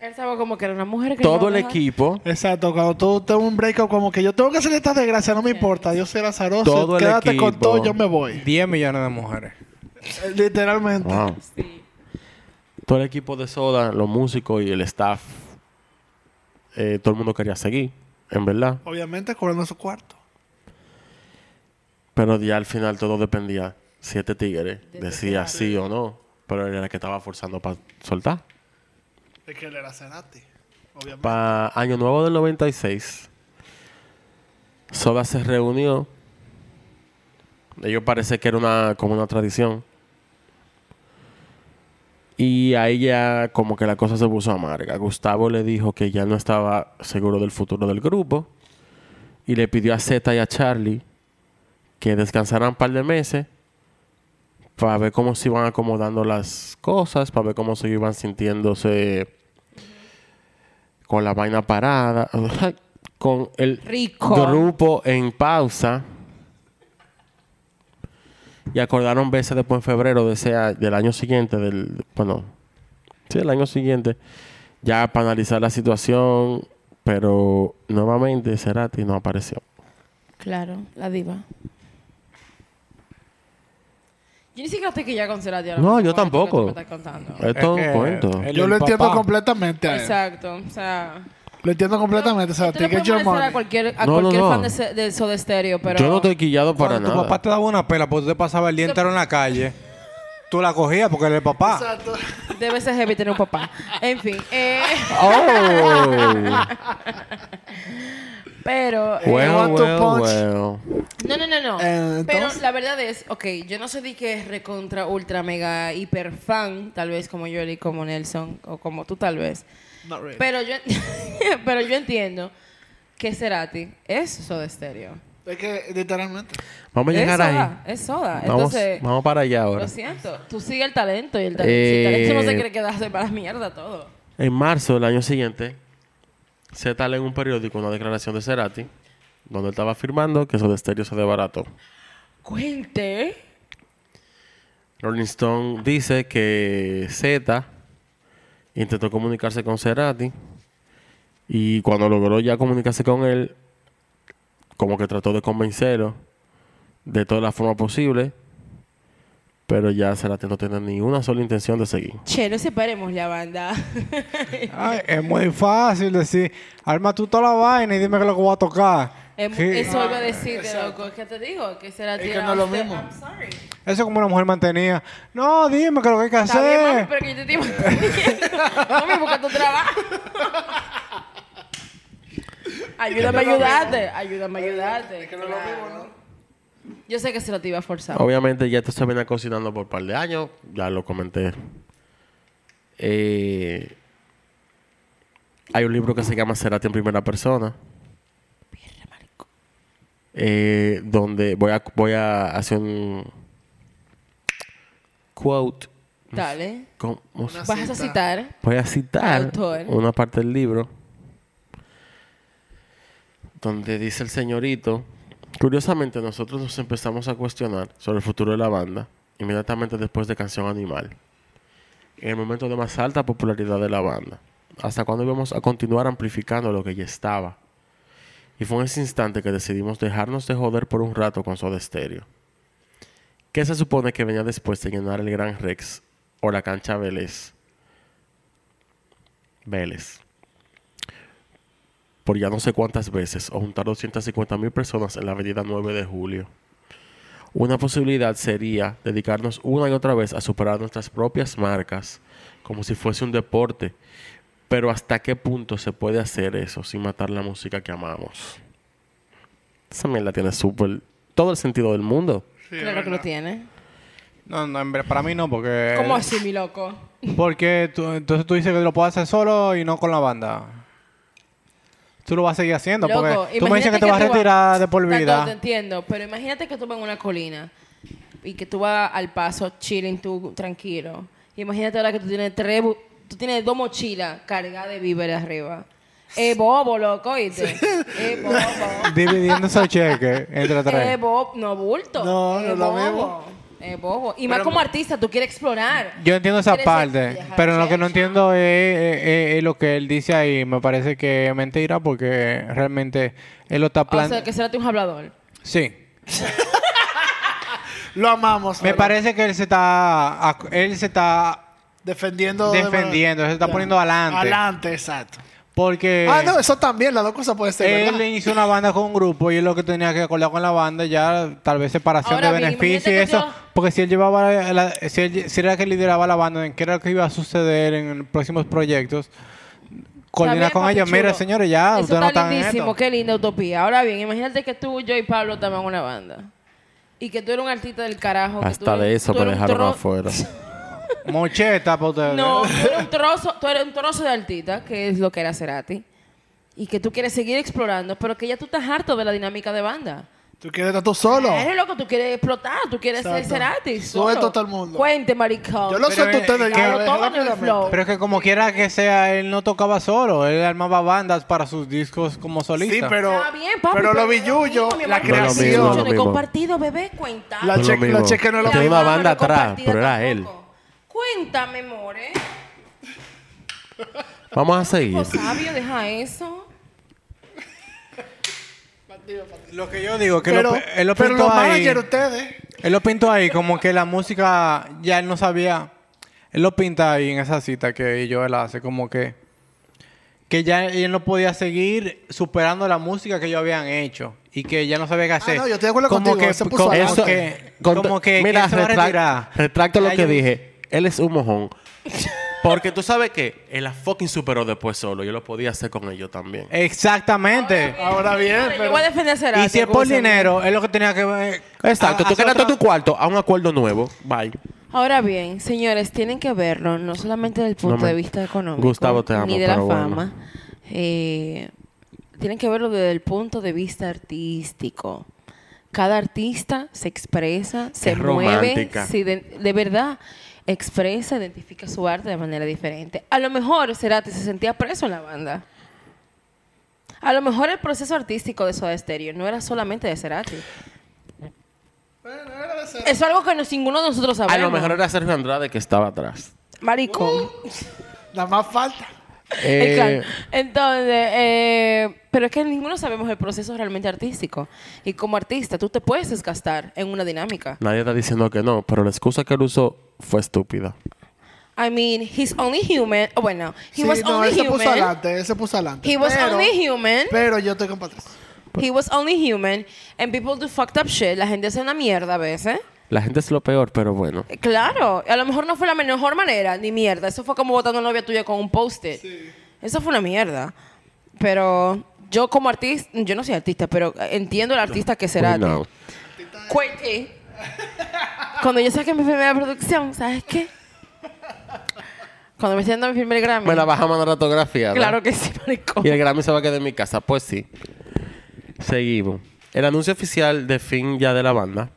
Speaker 2: Él estaba como que era una mujer que
Speaker 1: todo el equipo,
Speaker 3: Exacto, cuando tú te un breakup como que yo tengo que hacer esta desgracia, no me importa, yo soy azaroso,
Speaker 1: Todo el
Speaker 3: quédate con
Speaker 1: equipo.
Speaker 3: todo, yo me voy.
Speaker 4: 10 millones de mujeres.
Speaker 3: Eh, Literalmente.
Speaker 1: wow,
Speaker 2: Sí.
Speaker 1: todo el equipo de Soda, los músicos y el staff, eh, todo el mundo quería seguir, en verdad.
Speaker 3: Obviamente cobrando su cuarto.
Speaker 1: Pero ya al final todo dependía si este tigre
Speaker 2: De
Speaker 1: decía
Speaker 2: Cerati.
Speaker 1: sí o no. Pero él era el que estaba forzando para soltar.
Speaker 3: Es que él era.
Speaker 1: Para año nuevo del 96, Soda se reunió. Ellos parece que era una, como una tradición. Y ahí ya como que la cosa se puso amarga. Gustavo le dijo que ya no estaba seguro del futuro del grupo. Y le pidió a Zeta y a Charlie que descansaran un par de meses para ver cómo se iban acomodando las cosas, para ver cómo se iban sintiéndose con la vaina parada, con el
Speaker 2: Rico.
Speaker 1: grupo en pausa. Y acordaron verse después en febrero de ese a- del año siguiente, del bueno, sí, del año siguiente, ya para analizar la situación, pero nuevamente Cerati no apareció.
Speaker 2: Claro, la diva. Yo ni siquiera estoy que ya con Cerati
Speaker 1: No, yo
Speaker 2: con esto que tú
Speaker 1: tampoco.
Speaker 2: me estás contando.
Speaker 1: Es todo
Speaker 4: que
Speaker 1: un cuento.
Speaker 3: Yo lo entiendo completamente a él.
Speaker 2: Exacto, o sea...
Speaker 3: Lo entiendo completamente. O sea,
Speaker 2: Esto le
Speaker 3: take
Speaker 2: puede
Speaker 3: your
Speaker 2: molestar
Speaker 3: money.
Speaker 2: a cualquier, a
Speaker 1: No, no,
Speaker 2: cualquier
Speaker 1: no.
Speaker 2: fan de, se- de Soda Stereo, pero...
Speaker 1: Yo no estoy quillado para
Speaker 4: Cuando tu
Speaker 1: nada.
Speaker 4: papá te daba una pela porque tú te pasabas el día entero en la calle, tú la cogías porque él es el papá.
Speaker 3: Exacto.
Speaker 2: Debe ser heavy tener un papá. En fin, eh,
Speaker 1: Oh.
Speaker 2: pero... eh,
Speaker 3: to
Speaker 1: well,
Speaker 3: punch.
Speaker 1: well.
Speaker 2: No, no, no, no.
Speaker 3: Eh,
Speaker 2: Pero
Speaker 3: entonces-
Speaker 2: la verdad es, ok, yo no sé de que es recontra, ultra, mega, hiper fan, tal vez como yo y como Nelson, o como tú tal vez.
Speaker 3: Not really.
Speaker 2: Pero yo, pero yo entiendo que Cerati es Soda Stereo.
Speaker 3: Es que literalmente.
Speaker 1: Vamos a
Speaker 2: Es
Speaker 1: llegar ahí.
Speaker 2: soda, es soda.
Speaker 1: Vamos,
Speaker 2: Entonces,
Speaker 1: vamos para allá ahora.
Speaker 2: lo siento, tú sigue el talento y el talento, si el talento no se
Speaker 1: Eh,
Speaker 2: quiere quedarse para la mierda todo.
Speaker 1: En marzo del año siguiente, Z lee en un periódico una declaración de Cerati donde él estaba afirmando que Soda Stereo se desbarató.
Speaker 2: Cuente.
Speaker 1: Rolling Stone dice que Z intentó comunicarse con Cerati y cuando logró ya comunicarse con él, como que trató de convencerlo de toda la forma posible, pero ya Cerati no tiene ni una sola intención de seguir.
Speaker 2: Che, no separemos la banda.
Speaker 4: Ay, es muy fácil decir, arma tú toda la vaina y dime qué es lo que voy a tocar.
Speaker 2: Em,
Speaker 4: Sí.
Speaker 2: Eso iba a decirte, loco. Es que te digo que Cerati
Speaker 3: Es que no es lo mismo.
Speaker 2: I'm sorry.
Speaker 4: Eso es como una mujer mantenida. No, dime qué es lo que hay que
Speaker 2: Está bien, mami,
Speaker 4: hacer.
Speaker 2: pero que yo te estoy manteniendo. Mami, busca tu trabajo. Ayúdame a ayudarte. Ayúdame a ayudarte. claro. Yo sé que se lo te iba a forzar.
Speaker 1: Obviamente ya esto se venía cocinando por un par de años, ya lo comenté. Eh, hay un libro que se llama Cerati en primera persona. eh, donde voy a, voy a hacer un quote.
Speaker 2: Dale.
Speaker 1: ¿Cómo
Speaker 2: Vas a
Speaker 3: cita.
Speaker 2: citar.
Speaker 1: Voy a citar
Speaker 2: Autor.
Speaker 1: una parte del libro donde dice el señorito, curiosamente nosotros nos empezamos a cuestionar sobre el futuro de la banda inmediatamente después de Canción Animal, en el momento de más alta popularidad de la banda, hasta cuando íbamos a continuar amplificando lo que ya estaba. Y fue en ese instante que decidimos dejarnos de joder por un rato con Soda Stereo. ¿Qué se supone que venía después de llenar el Gran Rex o la cancha Vélez? Vélez. Por ya no sé cuántas veces, o juntar 250 mil personas en la avenida 9 de julio. Una posibilidad sería dedicarnos una y otra vez a superar nuestras propias marcas, como si fuese un deporte. Pero ¿hasta qué punto se puede hacer eso sin matar la música que amamos? Esa mierda tiene súper... todo el sentido del mundo.
Speaker 3: Sí,
Speaker 2: claro que lo tiene.
Speaker 4: No, no, para mí no, porque...
Speaker 2: ¿Cómo así, mi loco?
Speaker 4: Porque tú- entonces tú dices que lo puedes hacer solo y no con la banda. Tú lo vas a seguir haciendo
Speaker 2: Loco,
Speaker 4: porque tú me dices que te vas a retirar de por
Speaker 2: Tanto,
Speaker 4: vida.
Speaker 2: Te entiendo, pero imagínate que tú vas en una colina y que tú vas al paso chilling tú tranquilo. Imagínate ahora que tú tienes tres, tú tienes dos mochilas cargadas de víveres arriba. Es bobo, loco, ¿oíste? Es bobo.
Speaker 4: Dividiendo esos cheques entre
Speaker 2: Es
Speaker 4: tres.
Speaker 2: bobo, no bulto.
Speaker 3: No, no lo mismo.
Speaker 2: Es bobo. Y más como artista, tú quieres explorar.
Speaker 4: Yo entiendo esa parte, pero lo que no entiendo es, es- es- es lo que él dice ahí. Me parece que es mentira porque realmente él lo está
Speaker 2: O sea,
Speaker 4: planteando.
Speaker 2: que será un hablador.
Speaker 4: Sí.
Speaker 3: Lo amamos.
Speaker 4: Me
Speaker 3: pero
Speaker 4: parece que él se está, ac- él se está
Speaker 3: Defendiendo. de-
Speaker 4: defendiendo, se está poniendo adelante.
Speaker 3: Adelante, exacto.
Speaker 4: Porque
Speaker 3: ah, no, eso también, las dos cosas pueden ser.
Speaker 4: él
Speaker 3: ¿verdad?
Speaker 4: inició una banda con un grupo y él lo que tenía que acordar con la banda ya tal vez separación
Speaker 2: Ahora
Speaker 4: de
Speaker 2: bien,
Speaker 4: beneficios y eso.
Speaker 2: yo-
Speaker 4: Porque si él llevaba, la- si, él, si era que lideraba la banda, en qué era lo que iba a suceder en próximos proyectos, coordinar con ellos. Mira, señores, ya
Speaker 2: Eso
Speaker 4: no
Speaker 2: está
Speaker 4: están en
Speaker 2: lindísimo,
Speaker 4: esto.
Speaker 2: qué linda utopía. Ahora bien, imagínate que tú, yo y Pablo estamos en una banda. Y que tú eres un artista del carajo. que tú
Speaker 1: Hasta
Speaker 2: eres-
Speaker 1: de eso
Speaker 2: tú
Speaker 1: me dejaron afuera.
Speaker 4: Mocheta para ustedes.
Speaker 2: No, tú eres un trozo, tú eres un trozo de artista, que es lo que era Cerati. Y que tú quieres seguir explorando, pero que ya tú estás harto de la dinámica de banda.
Speaker 3: Tú quieres estar tú solo.
Speaker 2: Eres loco, tú quieres explotar, tú quieres ser
Speaker 3: Exacto.
Speaker 2: Cerati.
Speaker 3: Suelto todo el mundo.
Speaker 2: Cuente, maricón.
Speaker 3: Yo lo
Speaker 4: Pero,
Speaker 3: suelto a
Speaker 4: eh,
Speaker 3: ustedes
Speaker 4: que-
Speaker 3: eh,
Speaker 2: todo en el flow.
Speaker 4: Pero es que como quiera que sea, él no tocaba solo. Él armaba bandas para sus discos como solista.
Speaker 3: Sí, pero.
Speaker 2: Está bien, papi,
Speaker 3: pero lo
Speaker 2: mismo, mi
Speaker 3: la
Speaker 1: lo
Speaker 3: creación.
Speaker 2: Yo
Speaker 1: lo
Speaker 2: no he compartido, bebé, cuenta.
Speaker 3: La
Speaker 1: lo
Speaker 3: cheque, la no es lo
Speaker 1: Tiene
Speaker 3: mismo.
Speaker 1: una banda atrás, pero era
Speaker 2: tampoco. Cuéntame, more.
Speaker 1: Vamos a seguir.
Speaker 2: Tipo sabio, deja eso.
Speaker 4: Lo que yo digo, que
Speaker 3: Pero,
Speaker 4: lo, él lo
Speaker 3: pero
Speaker 4: pintó
Speaker 3: los
Speaker 4: ahí.
Speaker 3: ustedes.
Speaker 4: Él lo pintó ahí como que la música ya él no sabía. Él lo pinta ahí en esa cita que Joel hace, como que que ya él no podía seguir superando la música que ellos habían hecho y que ya no sabía qué hacer.
Speaker 3: Ah, no, yo estoy de acuerdo
Speaker 4: como
Speaker 3: contigo,
Speaker 4: que,
Speaker 3: él se puso
Speaker 4: como
Speaker 3: adelante.
Speaker 4: que, como que, que
Speaker 1: mira,
Speaker 4: él se va a
Speaker 1: retrac-
Speaker 4: retirar.
Speaker 1: retracto lo que
Speaker 4: yo-
Speaker 1: dije. Él es un mojón. Porque tú sabes que él la fucking superó después solo. Yo lo podía hacer con ellos también.
Speaker 4: Exactamente.
Speaker 3: Ahora bien,
Speaker 2: Yo
Speaker 3: pero.
Speaker 2: voy a defender a Cerati.
Speaker 4: Y si es por dinero, es lo que tenía que ver.
Speaker 1: Exacto.
Speaker 4: a-
Speaker 1: Tú
Speaker 4: hacer
Speaker 1: quedaste
Speaker 4: otra-
Speaker 1: tu cuarto a un acuerdo nuevo. Bye.
Speaker 2: Ahora bien, señores, tienen que verlo no solamente desde el punto
Speaker 1: No me-
Speaker 2: de vista económico,
Speaker 1: Gustavo, te amo,
Speaker 2: ni de la
Speaker 1: pero bueno.
Speaker 2: fama. Eh, tienen que verlo desde el punto de vista artístico. Cada artista se expresa, se mueve,
Speaker 1: romántica.
Speaker 2: se iden- de verdad expresa, identifica su arte de manera diferente. A lo mejor Cerati se sentía preso en la banda. A lo mejor el proceso artístico de Soda Stereo no era solamente de Cerati.
Speaker 3: Bueno, era de ser-
Speaker 2: Eso es algo que no- ninguno de nosotros sabemos.
Speaker 1: A lo mejor era Sergio Andrade que estaba atrás.
Speaker 2: Maricón.
Speaker 3: Nada más falta.
Speaker 1: Eh,
Speaker 2: Claro. Entonces, eh, pero es que ninguno sabemos el proceso realmente artístico. Y como artista, tú te puedes desgastar en una dinámica.
Speaker 1: nadie está diciendo que no, pero la excusa que él usó fue estúpida.
Speaker 2: I mean, he's only human. Oh, bueno, he
Speaker 3: Sí,
Speaker 2: was
Speaker 3: no,
Speaker 2: only
Speaker 3: él se puso
Speaker 2: human.
Speaker 3: adelante, él se puso adelante.
Speaker 2: He was
Speaker 3: Pero-
Speaker 2: only human.
Speaker 3: Pero yo estoy con Patricia.
Speaker 2: He was only human. And people do fucked up shit. La gente hace una mierda a veces.
Speaker 1: La gente es lo peor, pero bueno.
Speaker 2: Eh, Claro, a lo mejor no fue la mejor manera, ni mierda. Eso fue como botando a una novia tuya con un post-it. Eso fue una mierda. Pero yo como artista, yo no soy artista, pero entiendo el artista que será. Quentin. Cuando yo saqué mi primera producción, ¿sabes qué? Cuando me estoy dando mi primer Grammy.
Speaker 1: Me la bajamos en la rotografía.
Speaker 2: Claro que sí, maricón.
Speaker 1: Y el Grammy se va a quedar en mi casa. Pues sí. Seguimos. El anuncio oficial de fin ya de la banda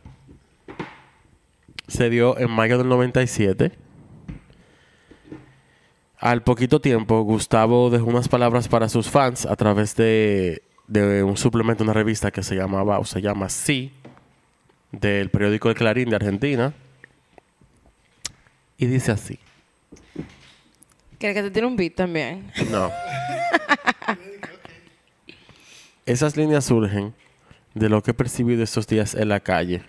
Speaker 1: se dio en mayo del 97. Al poquito tiempo, Gustavo dejó unas palabras para sus fans a través de, de un suplemento, una revista que se llamaba, o se llama Sí, del periódico El Clarín de Argentina. Y dice así.
Speaker 2: ¿Quieres que te tire un beat también?
Speaker 1: No. Esas líneas surgen de lo que he percibido estos días en la calle,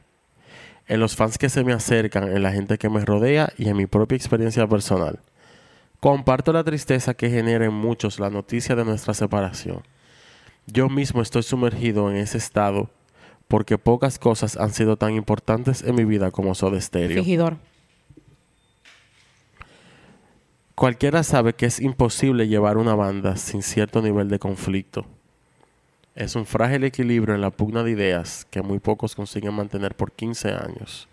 Speaker 1: en los fans que se me acercan, en la gente que me rodea y en mi propia experiencia personal. Comparto la tristeza que genera en muchos la noticia de nuestra separación. Yo mismo estoy sumergido en ese estado porque pocas cosas han sido tan importantes en mi vida como Soda Stereo.
Speaker 2: Fingidor.
Speaker 1: Cualquiera sabe que es imposible llevar una banda sin cierto nivel de conflicto. Es un frágil equilibrio en la pugna de ideas que muy pocos consiguen mantener por 15 años.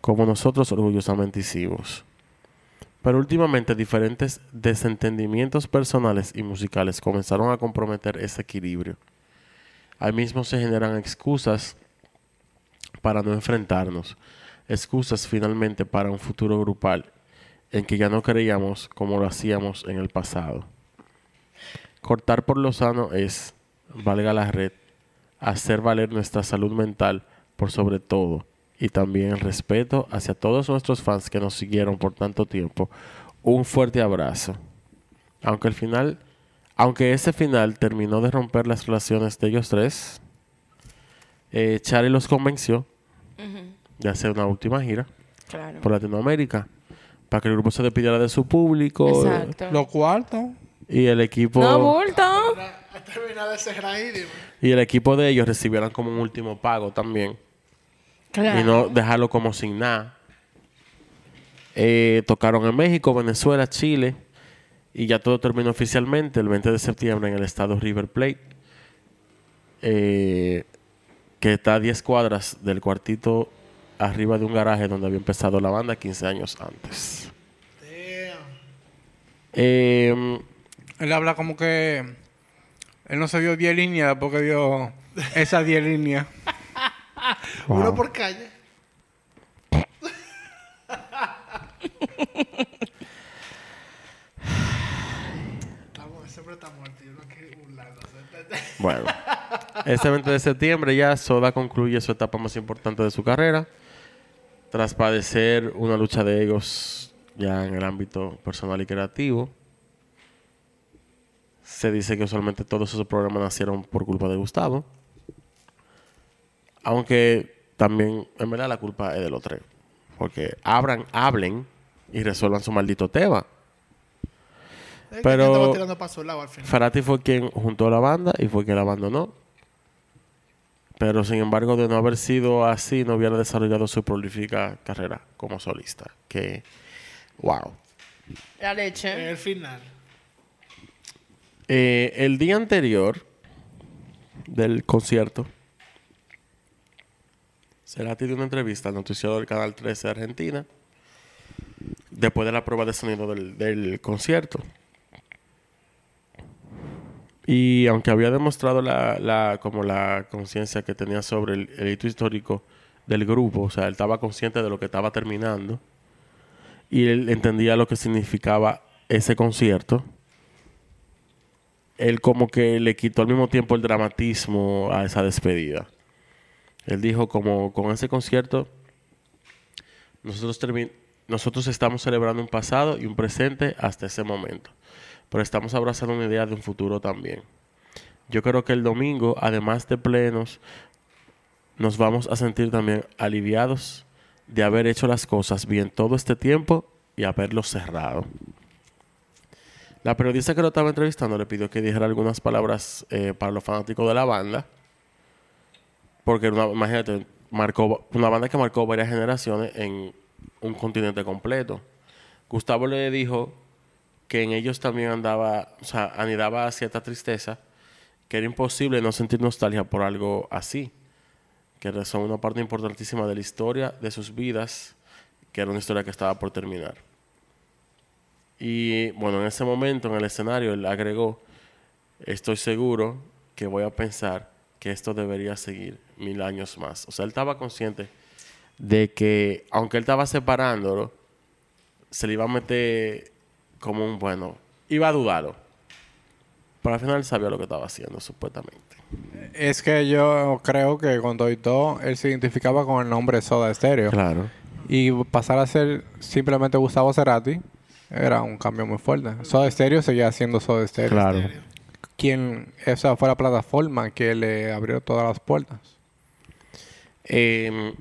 Speaker 1: Como nosotros orgullosamente hicimos. Pero últimamente diferentes desentendimientos personales y musicales comenzaron a comprometer ese equilibrio. Ahí mismo se generan excusas para no enfrentarnos, excusas finalmente para un futuro grupal en que ya no creíamos como lo hacíamos en el pasado. Cortar por lo sano es, valga la red, hacer valer nuestra salud mental por sobre todo y también respeto hacia todos nuestros fans que nos siguieron por tanto tiempo. Un fuerte abrazo. Aunque el final, aunque ese final terminó de romper las relaciones de ellos tres, eh, Charlie los convenció de hacer una última gira
Speaker 2: Claro.
Speaker 1: por Latinoamérica para que el grupo se despidiera de su público
Speaker 2: Exacto.
Speaker 4: Los cuartos.
Speaker 1: y el equipo
Speaker 2: No, bulto.
Speaker 3: A terminar de cerrar ahí, dime.
Speaker 1: y el equipo de ellos recibieran como un último pago también
Speaker 2: Claro.
Speaker 1: y no dejarlo como sin nada. Eh, tocaron en México, Venezuela, Chile y ya todo terminó oficialmente el 20 de septiembre en el estado River Plate, eh, que está a 10 cuadras del cuartito arriba de un garaje donde había empezado la banda 15 años antes.
Speaker 3: Damn.
Speaker 1: Eh,
Speaker 4: Él habla como que él no se vio 10 líneas porque vio esas 10 líneas.
Speaker 1: Wow.
Speaker 3: Uno por calle. Estamos, siempre está muerto.
Speaker 1: Bueno, este 20 de septiembre ya Soda concluye su etapa más importante de su carrera. Tras padecer una lucha de egos ya en el ámbito personal y creativo. Se dice que usualmente todos esos problemas nacieron por culpa de Gustavo. Aunque también, en verdad, la culpa es de los tres. Porque abran, hablen y resuelvan su maldito tema.
Speaker 3: Es
Speaker 1: Pero-
Speaker 3: estaba tirando para su lado al final.
Speaker 1: Ferrati fue quien juntó la banda y fue quien la abandonó. Pero sin embargo, de no haber sido así, no hubiera desarrollado su prolífica carrera como solista. Que, wow.
Speaker 2: La leche.
Speaker 3: El final.
Speaker 1: Eh, el día anterior del concierto, Cerati dio una entrevista al noticiero del Canal 13 de Argentina, después de la prueba de sonido del, concierto. Y aunque había demostrado la, la- como la conciencia que tenía sobre el, el hito histórico del grupo, o sea, él estaba consciente de lo que estaba terminando y él entendía lo que significaba ese concierto, él como que le quitó al mismo tiempo el dramatismo a esa despedida. Él dijo como con ese concierto nosotros nosotros estamos celebrando un pasado y un presente hasta ese momento, pero estamos abrazando una idea de un futuro también. Yo creo que el domingo, además de plenos, nos vamos a sentir también aliviados de haber hecho las cosas bien todo este tiempo y haberlo cerrado. La periodista que lo estaba entrevistando le pidió que dijera algunas palabras eh, para los fanáticos de la banda. Porque una- imagínate, marcó, una banda que marcó varias generaciones en un continente completo. Gustavo le dijo que en ellos también andaba, o sea, anidaba cierta tristeza, que era imposible no sentir nostalgia por algo así, que son una parte importantísima de la historia de sus vidas, que era una historia que estaba por terminar. Y bueno, en ese momento, en el escenario, él agregó, estoy seguro que voy a pensar que esto debería seguir mil años más. O sea, él estaba consciente de que, aunque él estaba separándolo, se le iba a meter como un, bueno, iba a dudarlo. Pero al final él sabía lo que estaba haciendo, supuestamente.
Speaker 4: Es que yo creo que y todo, él se identificaba con el nombre Soda Stereo.
Speaker 1: Claro.
Speaker 4: Y pasar a ser simplemente Gustavo Cerati era un cambio muy fuerte. Soda Stereo seguía siendo Soda Stereo.
Speaker 1: Claro.
Speaker 4: Quien, esa fue la plataforma que le abrió todas las puertas.
Speaker 1: Eh,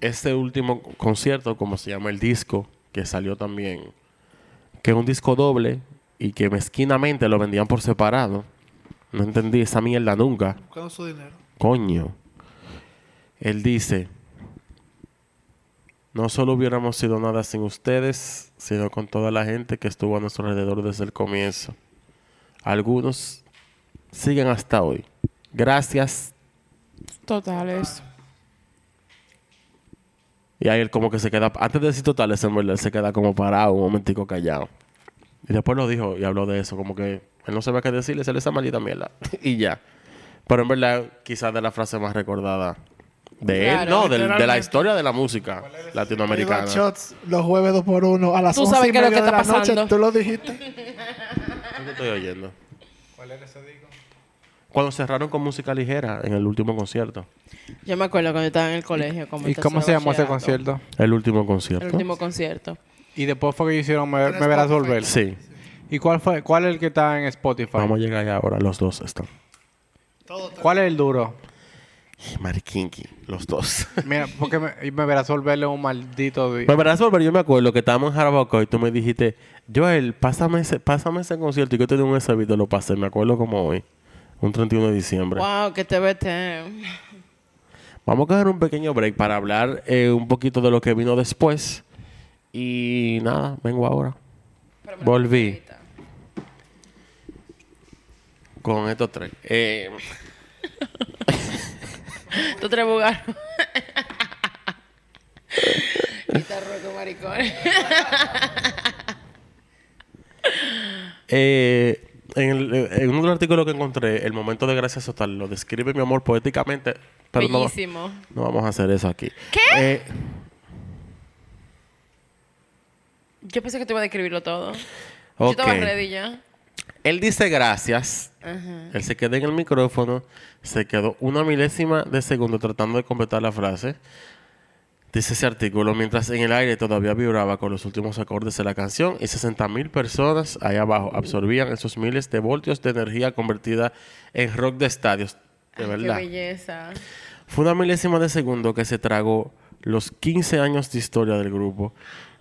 Speaker 1: este último concierto, como se llama el disco, que salió también, que es un disco doble y que mezquinamente lo vendían por separado. No entendí esa mierda nunca.
Speaker 3: Buscando su dinero.
Speaker 1: Coño. Él dice, no solo hubiéramos sido nada sin ustedes, sino con toda la gente que estuvo a nuestro alrededor desde el comienzo. Algunos siguen hasta hoy. Gracias.
Speaker 2: Totales.
Speaker 1: Y ahí él como que se queda, antes de decir totales, en verdad, él se queda como parado, un momentico callado. Y después lo dijo y habló de eso, como que él no sabía qué decirle, se le esa maldita mierda. y ya. Pero en verdad, quizás de la frase más recordada de él, no, del- de, la
Speaker 3: literalmente.
Speaker 1: historia de la música
Speaker 3: Iban
Speaker 1: latinoamericana.
Speaker 3: shots los jueves dos por uno a las
Speaker 2: Tú
Speaker 3: 11
Speaker 2: sabes
Speaker 3: y
Speaker 2: qué es lo
Speaker 3: media
Speaker 2: que
Speaker 3: de la
Speaker 2: está
Speaker 3: noche.
Speaker 2: pasando.
Speaker 3: Tú lo dijiste.
Speaker 1: ¿Qué estoy oyendo?
Speaker 4: ¿Cuál era ese disco?
Speaker 1: Cuando cerraron con música ligera en el último concierto.
Speaker 2: Yo me acuerdo cuando yo estaba en el colegio. Como
Speaker 4: ¿Y cómo se llamó ese
Speaker 2: bachillerato.
Speaker 4: concierto?
Speaker 1: El último
Speaker 2: El
Speaker 1: concierto.
Speaker 2: último concierto.
Speaker 4: Y después fue que hicieron Me, Verás
Speaker 3: Spotify.
Speaker 4: Volver.
Speaker 1: Sí.
Speaker 4: ¿Y cuál fue cuál es el que está en Spotify?
Speaker 1: Vamos a llegar allá ahora. Los dos están.
Speaker 4: ¿Cuál es el duro?
Speaker 1: Marikinki. Los dos.
Speaker 4: Mira, porque me, y Me Verás Volver es un maldito... di-
Speaker 1: Me verás volver. Yo me acuerdo que estábamos en Jarabacoa y tú me dijiste, Joel, pásame ese, pásame ese concierto. Y yo te di un ese video, lo pasé. Me acuerdo como hoy. Un 31 de diciembre.
Speaker 2: Wow, que te vete.
Speaker 1: Vamos a coger un pequeño break para hablar eh, un poquito de lo que vino después. Y nada, vengo ahora. Volví con estos tres. Eh,
Speaker 2: Tú tres bugaros. te ruego, maricón.
Speaker 1: eh, en, el- en uno de los artículos que encontré, el momento de gracias total lo describe mi amor poéticamente. Pero no,
Speaker 2: Bellísimo.
Speaker 1: no vamos a hacer eso aquí.
Speaker 2: ¿Qué?
Speaker 1: Eh,
Speaker 2: Yo pensé que te iba a describirlo todo. Yo
Speaker 1: ok.
Speaker 2: estaba ready ya.
Speaker 1: Él dice gracias.
Speaker 2: Ajá.
Speaker 1: Él se queda en el micrófono, se quedó una milésima de segundo tratando de completar la frase. Dice ese artículo, mientras en el aire todavía vibraba con los últimos acordes de la canción y 60 mil personas ahí abajo absorbían esos miles de voltios de energía convertida en rock de estadios. De
Speaker 2: Ay,
Speaker 1: verdad.
Speaker 2: Qué belleza.
Speaker 1: Fue una milésima de segundo que se tragó los 15 años de historia del grupo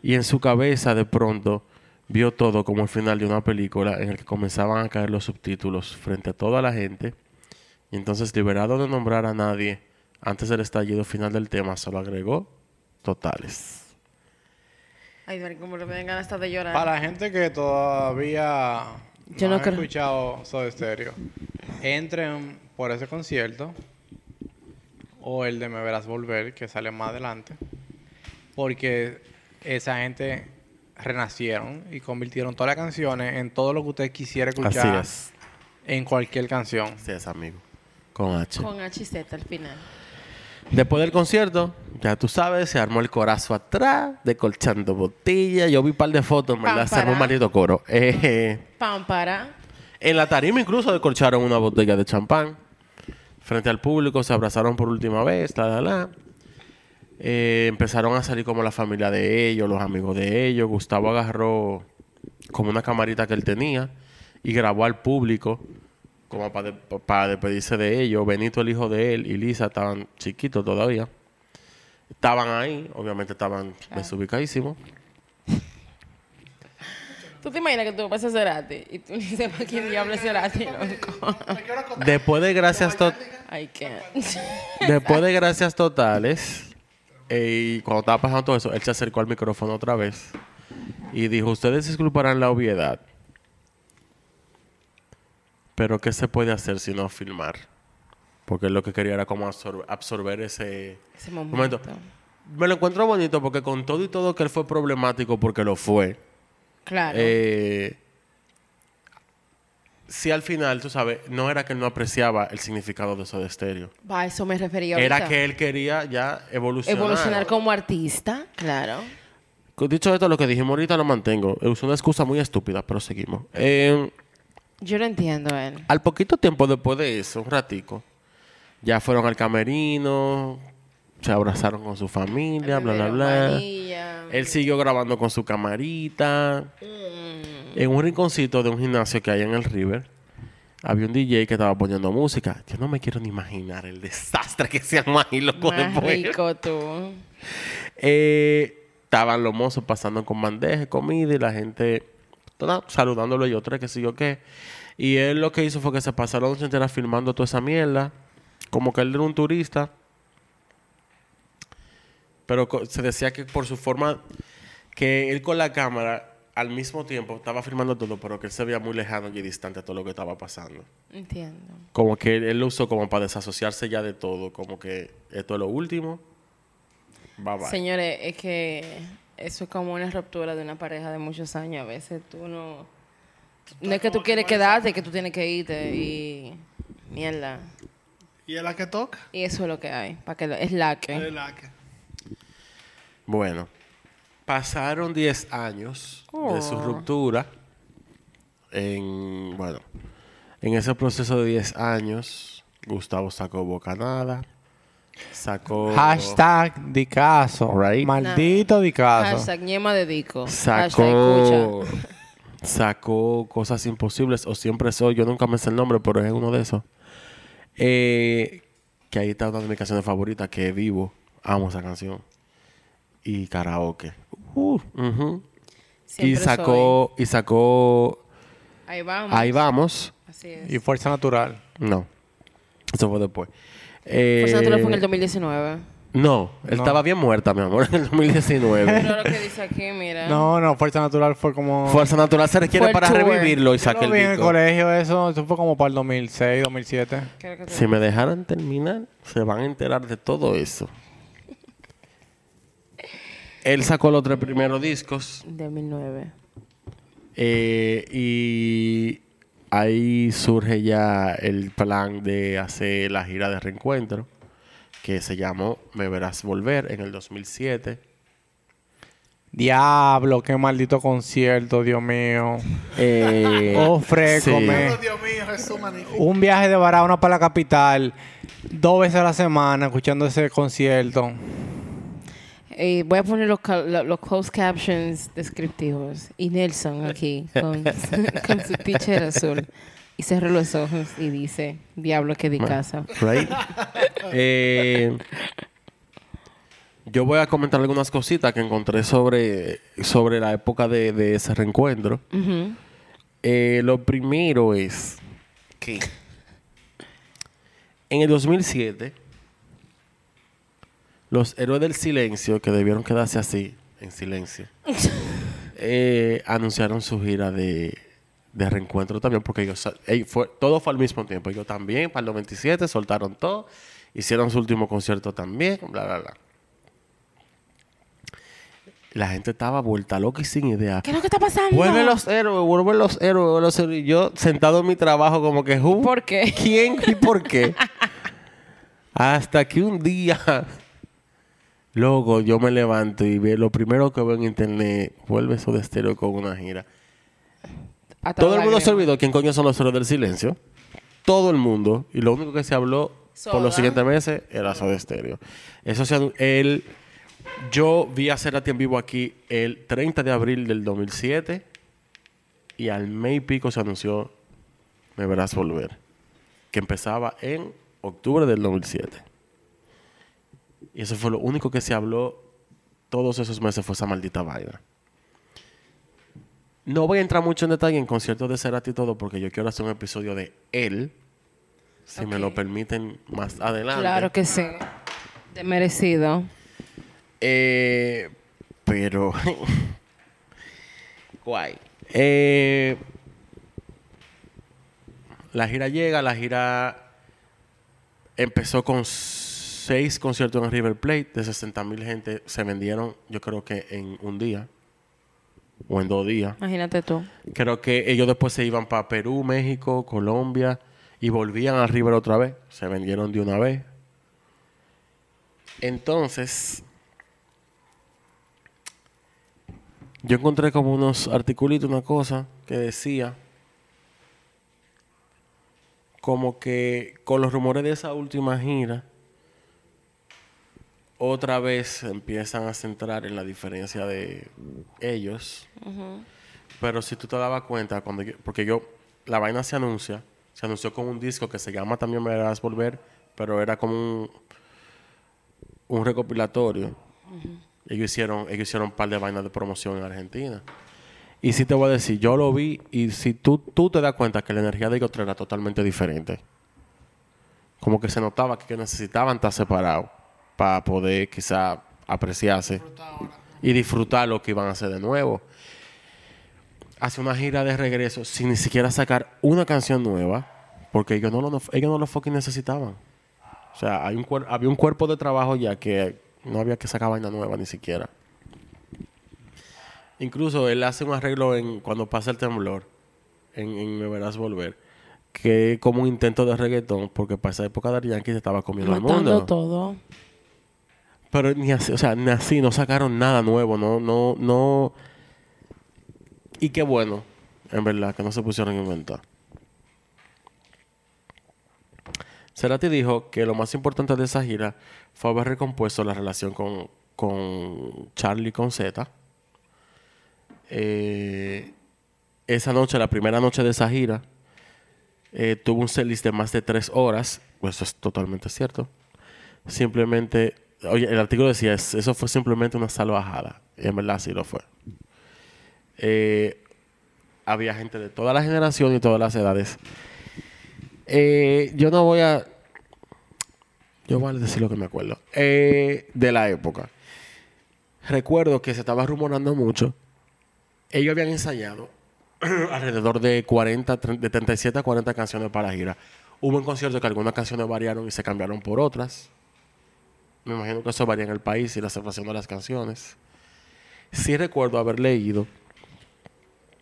Speaker 1: y en su cabeza de pronto vio todo como el final de una película en el que comenzaban a caer los subtítulos frente a toda la gente y entonces liberado de nombrar a nadie antes del estallido final del tema solo agregó totales.
Speaker 2: Ay, Mari, como me ganas hasta de llorar.
Speaker 4: Para la gente que todavía
Speaker 2: Yo
Speaker 4: no,
Speaker 2: no creo.
Speaker 4: escuchado Soda Stereo, entren por ese concierto o el de Me Verás Volver, que sale más adelante, porque esa gente renacieron y convirtieron todas las canciones en todo lo que usted quisiera
Speaker 1: Así
Speaker 4: escuchar
Speaker 1: es.
Speaker 4: en cualquier canción.
Speaker 1: Así es, amigo. Con H.
Speaker 2: Con HZ al final.
Speaker 1: Después del concierto, ya tú sabes, se armó el corazo atrás, decolchando botellas. Yo vi un par de fotos, verdad, se armó un maldito coro. Eh,
Speaker 2: Pam, para.
Speaker 1: En la tarima incluso decolcharon una botella de champán. Frente al público se abrazaron por última vez, la, la, la. Eh, empezaron a salir como la familia de ellos, los amigos de ellos. Gustavo agarró como una camarita que él tenía y grabó al público como para, para despedirse de ellos. Benito, el hijo de él, y Lisa estaban chiquitos todavía. Estaban ahí, obviamente estaban desubicadísimos.
Speaker 2: ¿Tú te imaginas que tú vas a Cerati y tú ni sepas quién diablo es Cerati, loco?
Speaker 1: Después de gracias tot-
Speaker 2: I can't.
Speaker 1: Después de gracias totales, y cuando estaba pasando todo eso, él se acercó al micrófono otra vez y dijo, ustedes disculparán la obviedad, pero ¿qué se puede hacer si no filmar? Porque él lo que quería era como absor- absorber ese
Speaker 2: Ese
Speaker 1: momento.
Speaker 2: momento.
Speaker 1: Me lo encuentro bonito porque con todo y todo que él fue problemático porque lo fue,
Speaker 2: Claro.
Speaker 1: eh, sí al final, tú sabes, no era que él no apreciaba el significado de eso de estéreo.
Speaker 2: Va, eso me refería
Speaker 1: Era
Speaker 2: ahorita.
Speaker 1: que él quería ya evolucionar.
Speaker 2: Evolucionar como artista, claro.
Speaker 1: Dicho esto, lo que dijimos ahorita lo mantengo. Es una excusa muy estúpida, pero seguimos. Eh,
Speaker 2: Yo lo entiendo él.
Speaker 1: al poquito tiempo después de eso, un ratico, ya fueron al camerino, se abrazaron con su familia, bla, bla, bla.
Speaker 2: Manilla.
Speaker 1: Él siguió grabando con su camarita.
Speaker 2: Mm.
Speaker 1: En un rinconcito de un gimnasio que hay en el River, había un DJ que estaba poniendo música. Yo no me quiero ni imaginar el desastre que se armó ahí, loco,
Speaker 2: Más
Speaker 1: después.
Speaker 2: rico tú.
Speaker 1: Eh, estaban los mozos pasando con bandeja, comida y la gente toda, saludándolo y otra que sí yo qué. Y él lo que hizo fue que se pasó la noche entera filmando toda esa mierda. Como que él era un turista. Pero se decía que por su forma, que él con la cámara al mismo tiempo estaba filmando todo, pero que él se veía muy lejano y distante a todo lo que estaba pasando.
Speaker 2: Entiendo.
Speaker 1: Como que él, él lo usó como para desasociarse ya de todo. Como que esto es lo último. Bye bye.
Speaker 2: Señores, es que eso es como una ruptura de una pareja de muchos años. A veces tú no... No es que tú quieres quedarte, es que tú tienes que irte y... Mierda.
Speaker 3: Y es la que toca.
Speaker 2: Y eso es lo que hay. Para que lo- es la
Speaker 3: Es
Speaker 2: que...
Speaker 3: la que.
Speaker 1: Bueno, pasaron 10 años de su
Speaker 2: Oh.
Speaker 1: ruptura. En, bueno, En ese proceso de 10 años, Gustavo sacó Bocanada, sacó...
Speaker 4: Hashtag Dicaso.
Speaker 1: Right.
Speaker 4: Maldito Dicaso.
Speaker 2: Hashtag ñema de Dico.
Speaker 1: Sacó... Sacó Cosas Imposibles o Siempre Soy. Yo nunca me sé el nombre, pero es uno de esos. Eh, que ahí está una de mis canciones favoritas, que es Vivo. Amo esa canción. Y Karaoke. Uh, ujú. Y
Speaker 2: Siempre
Speaker 1: sacó... Y sacó...
Speaker 2: soy. Ahí vamos.
Speaker 1: Ahí vamos.
Speaker 2: Así es.
Speaker 4: Y Fuerza Natural.
Speaker 1: No. Eso fue después. Eh,
Speaker 2: Fuerza Natural fue en el 2019.
Speaker 1: No, él
Speaker 4: No.
Speaker 1: estaba bien muerta, mi amor, en el 2019.
Speaker 2: Pero lo que dice aquí, mira.
Speaker 4: No, no, Fuerza Natural fue como...
Speaker 1: Fuerza Natural se requiere
Speaker 2: el
Speaker 1: para
Speaker 2: tour.
Speaker 1: revivirlo y saque
Speaker 4: lo vi en
Speaker 1: el
Speaker 4: el
Speaker 1: disco.
Speaker 4: colegio eso. Eso fue como para el 2006, 2007.
Speaker 2: Creo que te-
Speaker 1: Si me dejaran terminar, se van a enterar de todo eso. Él sacó los tres primeros discos
Speaker 2: 2009.
Speaker 1: eh, y ahí surge ya el plan de hacer la gira de reencuentro que se llamó Me Verás Volver en el 2007.
Speaker 4: Diablo, qué maldito concierto, Dios mío.
Speaker 1: Eh,
Speaker 4: Oh, frécome.
Speaker 3: Oh, Dios mío, Jesús magnífico.
Speaker 4: Un viaje de Barahona para la capital, dos veces a la semana, escuchando ese concierto.
Speaker 2: Eh, voy a poner los, los closed captions descriptivos. Y Nelson aquí, con, con su t-shirt azul. Y cerró los ojos y dice, diablo que di casa.
Speaker 1: Right? Eh, yo voy a comentar algunas cositas que encontré sobre, sobre la época de, de ese reencuentro. Eh, lo primero es que en el 2007 los héroes del silencio, que debieron quedarse así, en silencio, eh, anunciaron su gira de, de reencuentro también, porque ellos, fue, todo fue al mismo tiempo. Ellos también, para el 97, soltaron todo, hicieron su último concierto también, bla, bla, bla. La gente estaba vuelta loca y sin idea.
Speaker 2: ¿Qué es lo que está pasando?
Speaker 1: Vuelven los héroes, vuelven los héroes, vuelven los héroes. Y yo sentado en mi trabajo como que...
Speaker 2: ¿Por qué?
Speaker 1: ¿Quién y por qué? Hasta que un día... Luego yo me levanto y veo lo primero que veo en internet, vuelve de estéreo con una gira. Todo el mundo se olvidó quién coño son los héroes del silencio. Todo el mundo. Y lo único que se habló por los siguientes meses era Soda Stereo. Eso se el Yo vi a Cerati en vivo aquí el 30 de abril del 2007. Y al mes y pico se anunció Me Verás Volver. Que empezaba en octubre del 2007. Y eso fue lo único que se habló todos esos meses, fue esa maldita vaina. No voy a entrar mucho en detalle en conciertos de Cerati y todo, porque yo quiero hacer un episodio de él, si me lo permiten más adelante.
Speaker 2: Claro que sí. De merecido.
Speaker 1: Eh, pero. Guay. Eh, la gira llega, la gira empezó con seis conciertos en River Plate de 60 mil gente. Se vendieron, yo creo que en un día o en dos días.
Speaker 2: Imagínate tú.
Speaker 1: Creo que ellos después se iban para Perú, México, Colombia y volvían a River otra vez. Se vendieron de una vez. Entonces, yo encontré como unos articulitos, una cosa que decía como que con los rumores de esa última gira, otra vez empiezan a centrar en la diferencia de ellos. Pero si tú te dabas cuenta, cuando yo- porque yo, la vaina se anuncia, se anunció con un disco que se llama También Me Verás Volver, pero era como un, un recopilatorio. Ellos hicieron, ellos hicieron un par de vainas de promoción en Argentina. Y sí te voy a decir, yo lo vi y si tú, tú te das cuenta que la energía de ellos tres era totalmente diferente. Como que se notaba que necesitaban estar separados para poder quizá apreciarse y disfrutar lo que iban a hacer de nuevo. Hace una gira de regreso sin ni siquiera sacar una canción nueva, porque ellos no lo, ellos no lo fucking necesitaban. O sea, había un cuerpo de trabajo ya que no había que sacar vaina nueva ni siquiera. Incluso él hace un arreglo en cuando pasa el temblor, en, en Me Verás Volver, que como un intento de reggaetón, porque para esa época Daddy Yankee se estaba comiendo el mundo.
Speaker 2: todo.
Speaker 1: Pero ni así, o sea, ni así, no sacaron nada nuevo, no, no, no. Y qué bueno, en verdad, que no se pusieron a inventar. Cerati dijo que lo más importante de esa gira fue haber recompuesto la relación con, con Charlie con Z. Eh, esa noche, la primera noche de esa gira, eh, tuvo un setlist de más de tres horas. Pues eso es totalmente cierto. Simplemente, oye, el artículo decía, "Es- eso fue simplemente una salvajada. Y en verdad sí lo fue. Eh, había gente de toda la generación y todas las edades. Eh, yo no voy a... Yo voy a decir lo que me acuerdo. Eh, de la época. Recuerdo que se estaba rumorando mucho. Ellos habían ensayado alrededor de 40, tre- de 37 a 40 canciones para gira. Hubo un concierto que algunas canciones variaron y se cambiaron por otras. Me imagino que eso varía en el país y la aceptación de las canciones. Sí recuerdo haber leído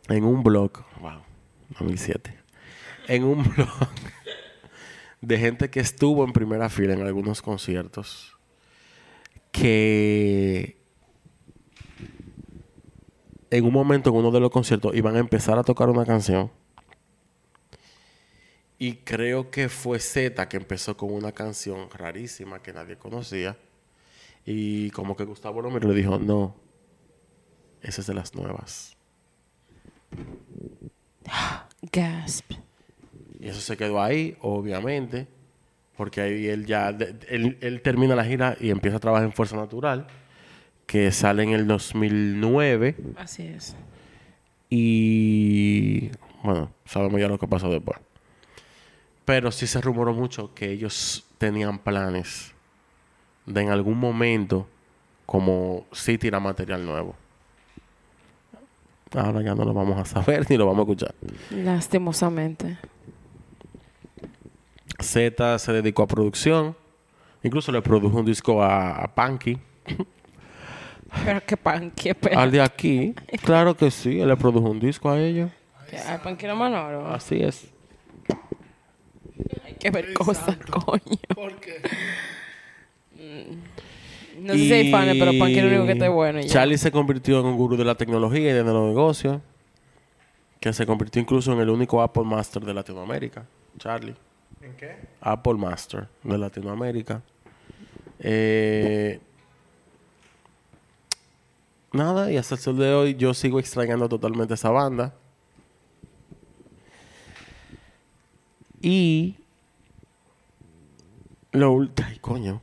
Speaker 1: en un blog, wow, 2007, en un blog de gente que estuvo en primera fila en algunos conciertos, que en un momento en uno de los conciertos iban a empezar a tocar una canción y creo que fue Z que empezó con una canción rarísima que nadie conocía y como que Gustavo Lomir le dijo, no, esa es de las nuevas.
Speaker 2: Gasp.
Speaker 1: Y eso se quedó ahí, obviamente, porque ahí él ya, él, él termina la gira y empieza a trabajar en Fuerza Natural, que sale en el 2009
Speaker 2: Así es.
Speaker 1: y, bueno, sabemos ya lo que pasó después. Pero sí se rumoró mucho que ellos tenían planes de en algún momento, como sí tirar material nuevo. Ahora ya no lo vamos a saber ni lo vamos a escuchar.
Speaker 2: Lastimosamente.
Speaker 1: Z se dedicó a producción. Incluso le produjo un disco a, a Punky.
Speaker 2: Pero qué pan, qué pena.
Speaker 1: Al de aquí. Claro que sí. Él le produjo un disco a ellos.
Speaker 2: Ay, Panquero Manoro.
Speaker 1: Así es.
Speaker 2: Hay que ver cosas, coño.
Speaker 3: ¿Por qué?
Speaker 2: No sé si hay fans, pero Panquero es lo único que esté bueno. y ya.
Speaker 1: Charlie se convirtió en un gurú de la tecnología y de los negocios. Que se convirtió incluso en el único Apple Master de Latinoamérica. Charlie.
Speaker 3: ¿En qué?
Speaker 1: Apple Master de Latinoamérica. Eh, nada, y hasta el sol de hoy yo sigo extrañando totalmente esa banda. Y. Lo Ay, coño.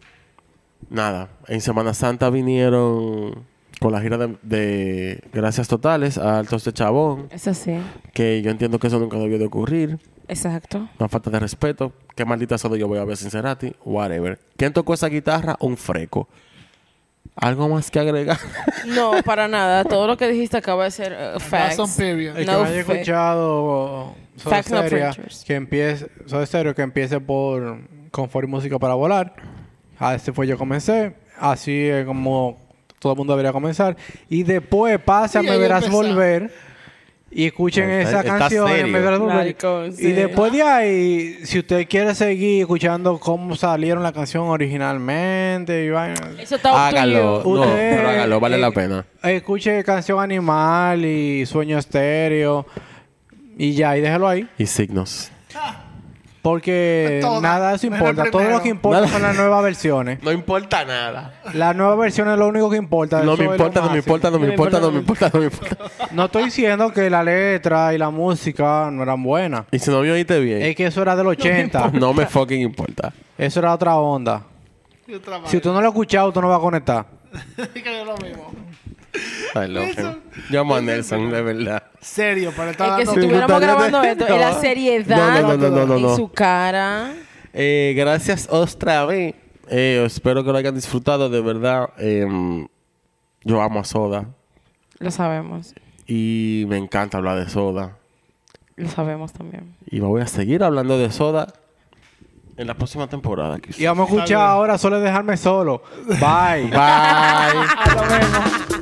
Speaker 1: Nada, en Semana Santa vinieron con la gira de, de Gracias Totales a Altos de Chabón,
Speaker 2: Es así.
Speaker 1: que yo entiendo que eso nunca debió de ocurrir.
Speaker 2: Exacto.
Speaker 1: Una falta de respeto. Qué maldita soda yo voy a ver Sincerati. Whatever. ¿Quién tocó esa guitarra? Un freco. ¿Algo más que agregar?
Speaker 2: No, para nada. Todo lo que dijiste acaba de ser uh, facts. No
Speaker 4: no haya
Speaker 2: fact.
Speaker 4: escuchado Soda Stereo, que empiece, Soda Stereo, que empiece por Confort y Música para Volar. Así fue yo comencé. Así es como todo el mundo debería comenzar. Y después pasa
Speaker 3: Y
Speaker 4: Me Verás
Speaker 3: empezar.
Speaker 4: Volver. Y escuchen
Speaker 1: Está-
Speaker 4: esa
Speaker 1: está
Speaker 4: canción
Speaker 1: serio.
Speaker 4: Me Verás Volver.
Speaker 2: Maricón, sí.
Speaker 4: Y después de ahí, si usted quiere seguir escuchando cómo salieron la canción originalmente y
Speaker 2: Eso está
Speaker 1: hágalo.
Speaker 2: you.
Speaker 1: No, pero hágalo, vale
Speaker 4: eh,
Speaker 1: la pena.
Speaker 4: Escuche Canción Animal y Sueño Estéreo. Y ya, y déjalo ahí.
Speaker 1: Y signos.
Speaker 4: Porque
Speaker 3: Toda.
Speaker 4: nada de eso
Speaker 3: el
Speaker 4: importa. Todo
Speaker 3: primero.
Speaker 4: lo que importa
Speaker 1: Nada.
Speaker 4: son las nuevas versiones.
Speaker 1: No importa nada.
Speaker 4: Las nuevas versiones es lo único que importa.
Speaker 1: No
Speaker 4: Eso
Speaker 1: me
Speaker 4: es lo
Speaker 1: importa, no me
Speaker 4: máximo.
Speaker 1: importa, no me importa, no me importa, no me importa.
Speaker 4: No estoy diciendo que la letra y la música no eran buenas.
Speaker 1: Y si no me oíste bien,
Speaker 4: Es que eso era del 80.
Speaker 1: no me fucking importa.
Speaker 4: Eso era otra onda.
Speaker 3: Yo trabajo.
Speaker 4: Si usted no lo ha escuchado, usted no va a conectar.
Speaker 3: que yo lo mismo.
Speaker 1: I love him. Yo amo a Nelson, de verdad.
Speaker 3: Serio, está
Speaker 2: Es que si
Speaker 3: dando...
Speaker 1: tú-
Speaker 2: estuviéramos grabando esto, y la seriedad
Speaker 1: No, no, no, no, no, no.
Speaker 2: en su cara.
Speaker 1: Eh, gracias otra vez. Eh, espero que lo hayan disfrutado, de verdad. Em, yo amo a Soda.
Speaker 2: Lo sabemos.
Speaker 1: Y me encanta hablar de Soda.
Speaker 2: Lo sabemos también.
Speaker 1: Y me voy a seguir hablando de Soda en la próxima temporada.
Speaker 4: Y vamos a escuchar ahora solo dejarme solo. Bye.
Speaker 1: Bye.
Speaker 2: Nos vemos.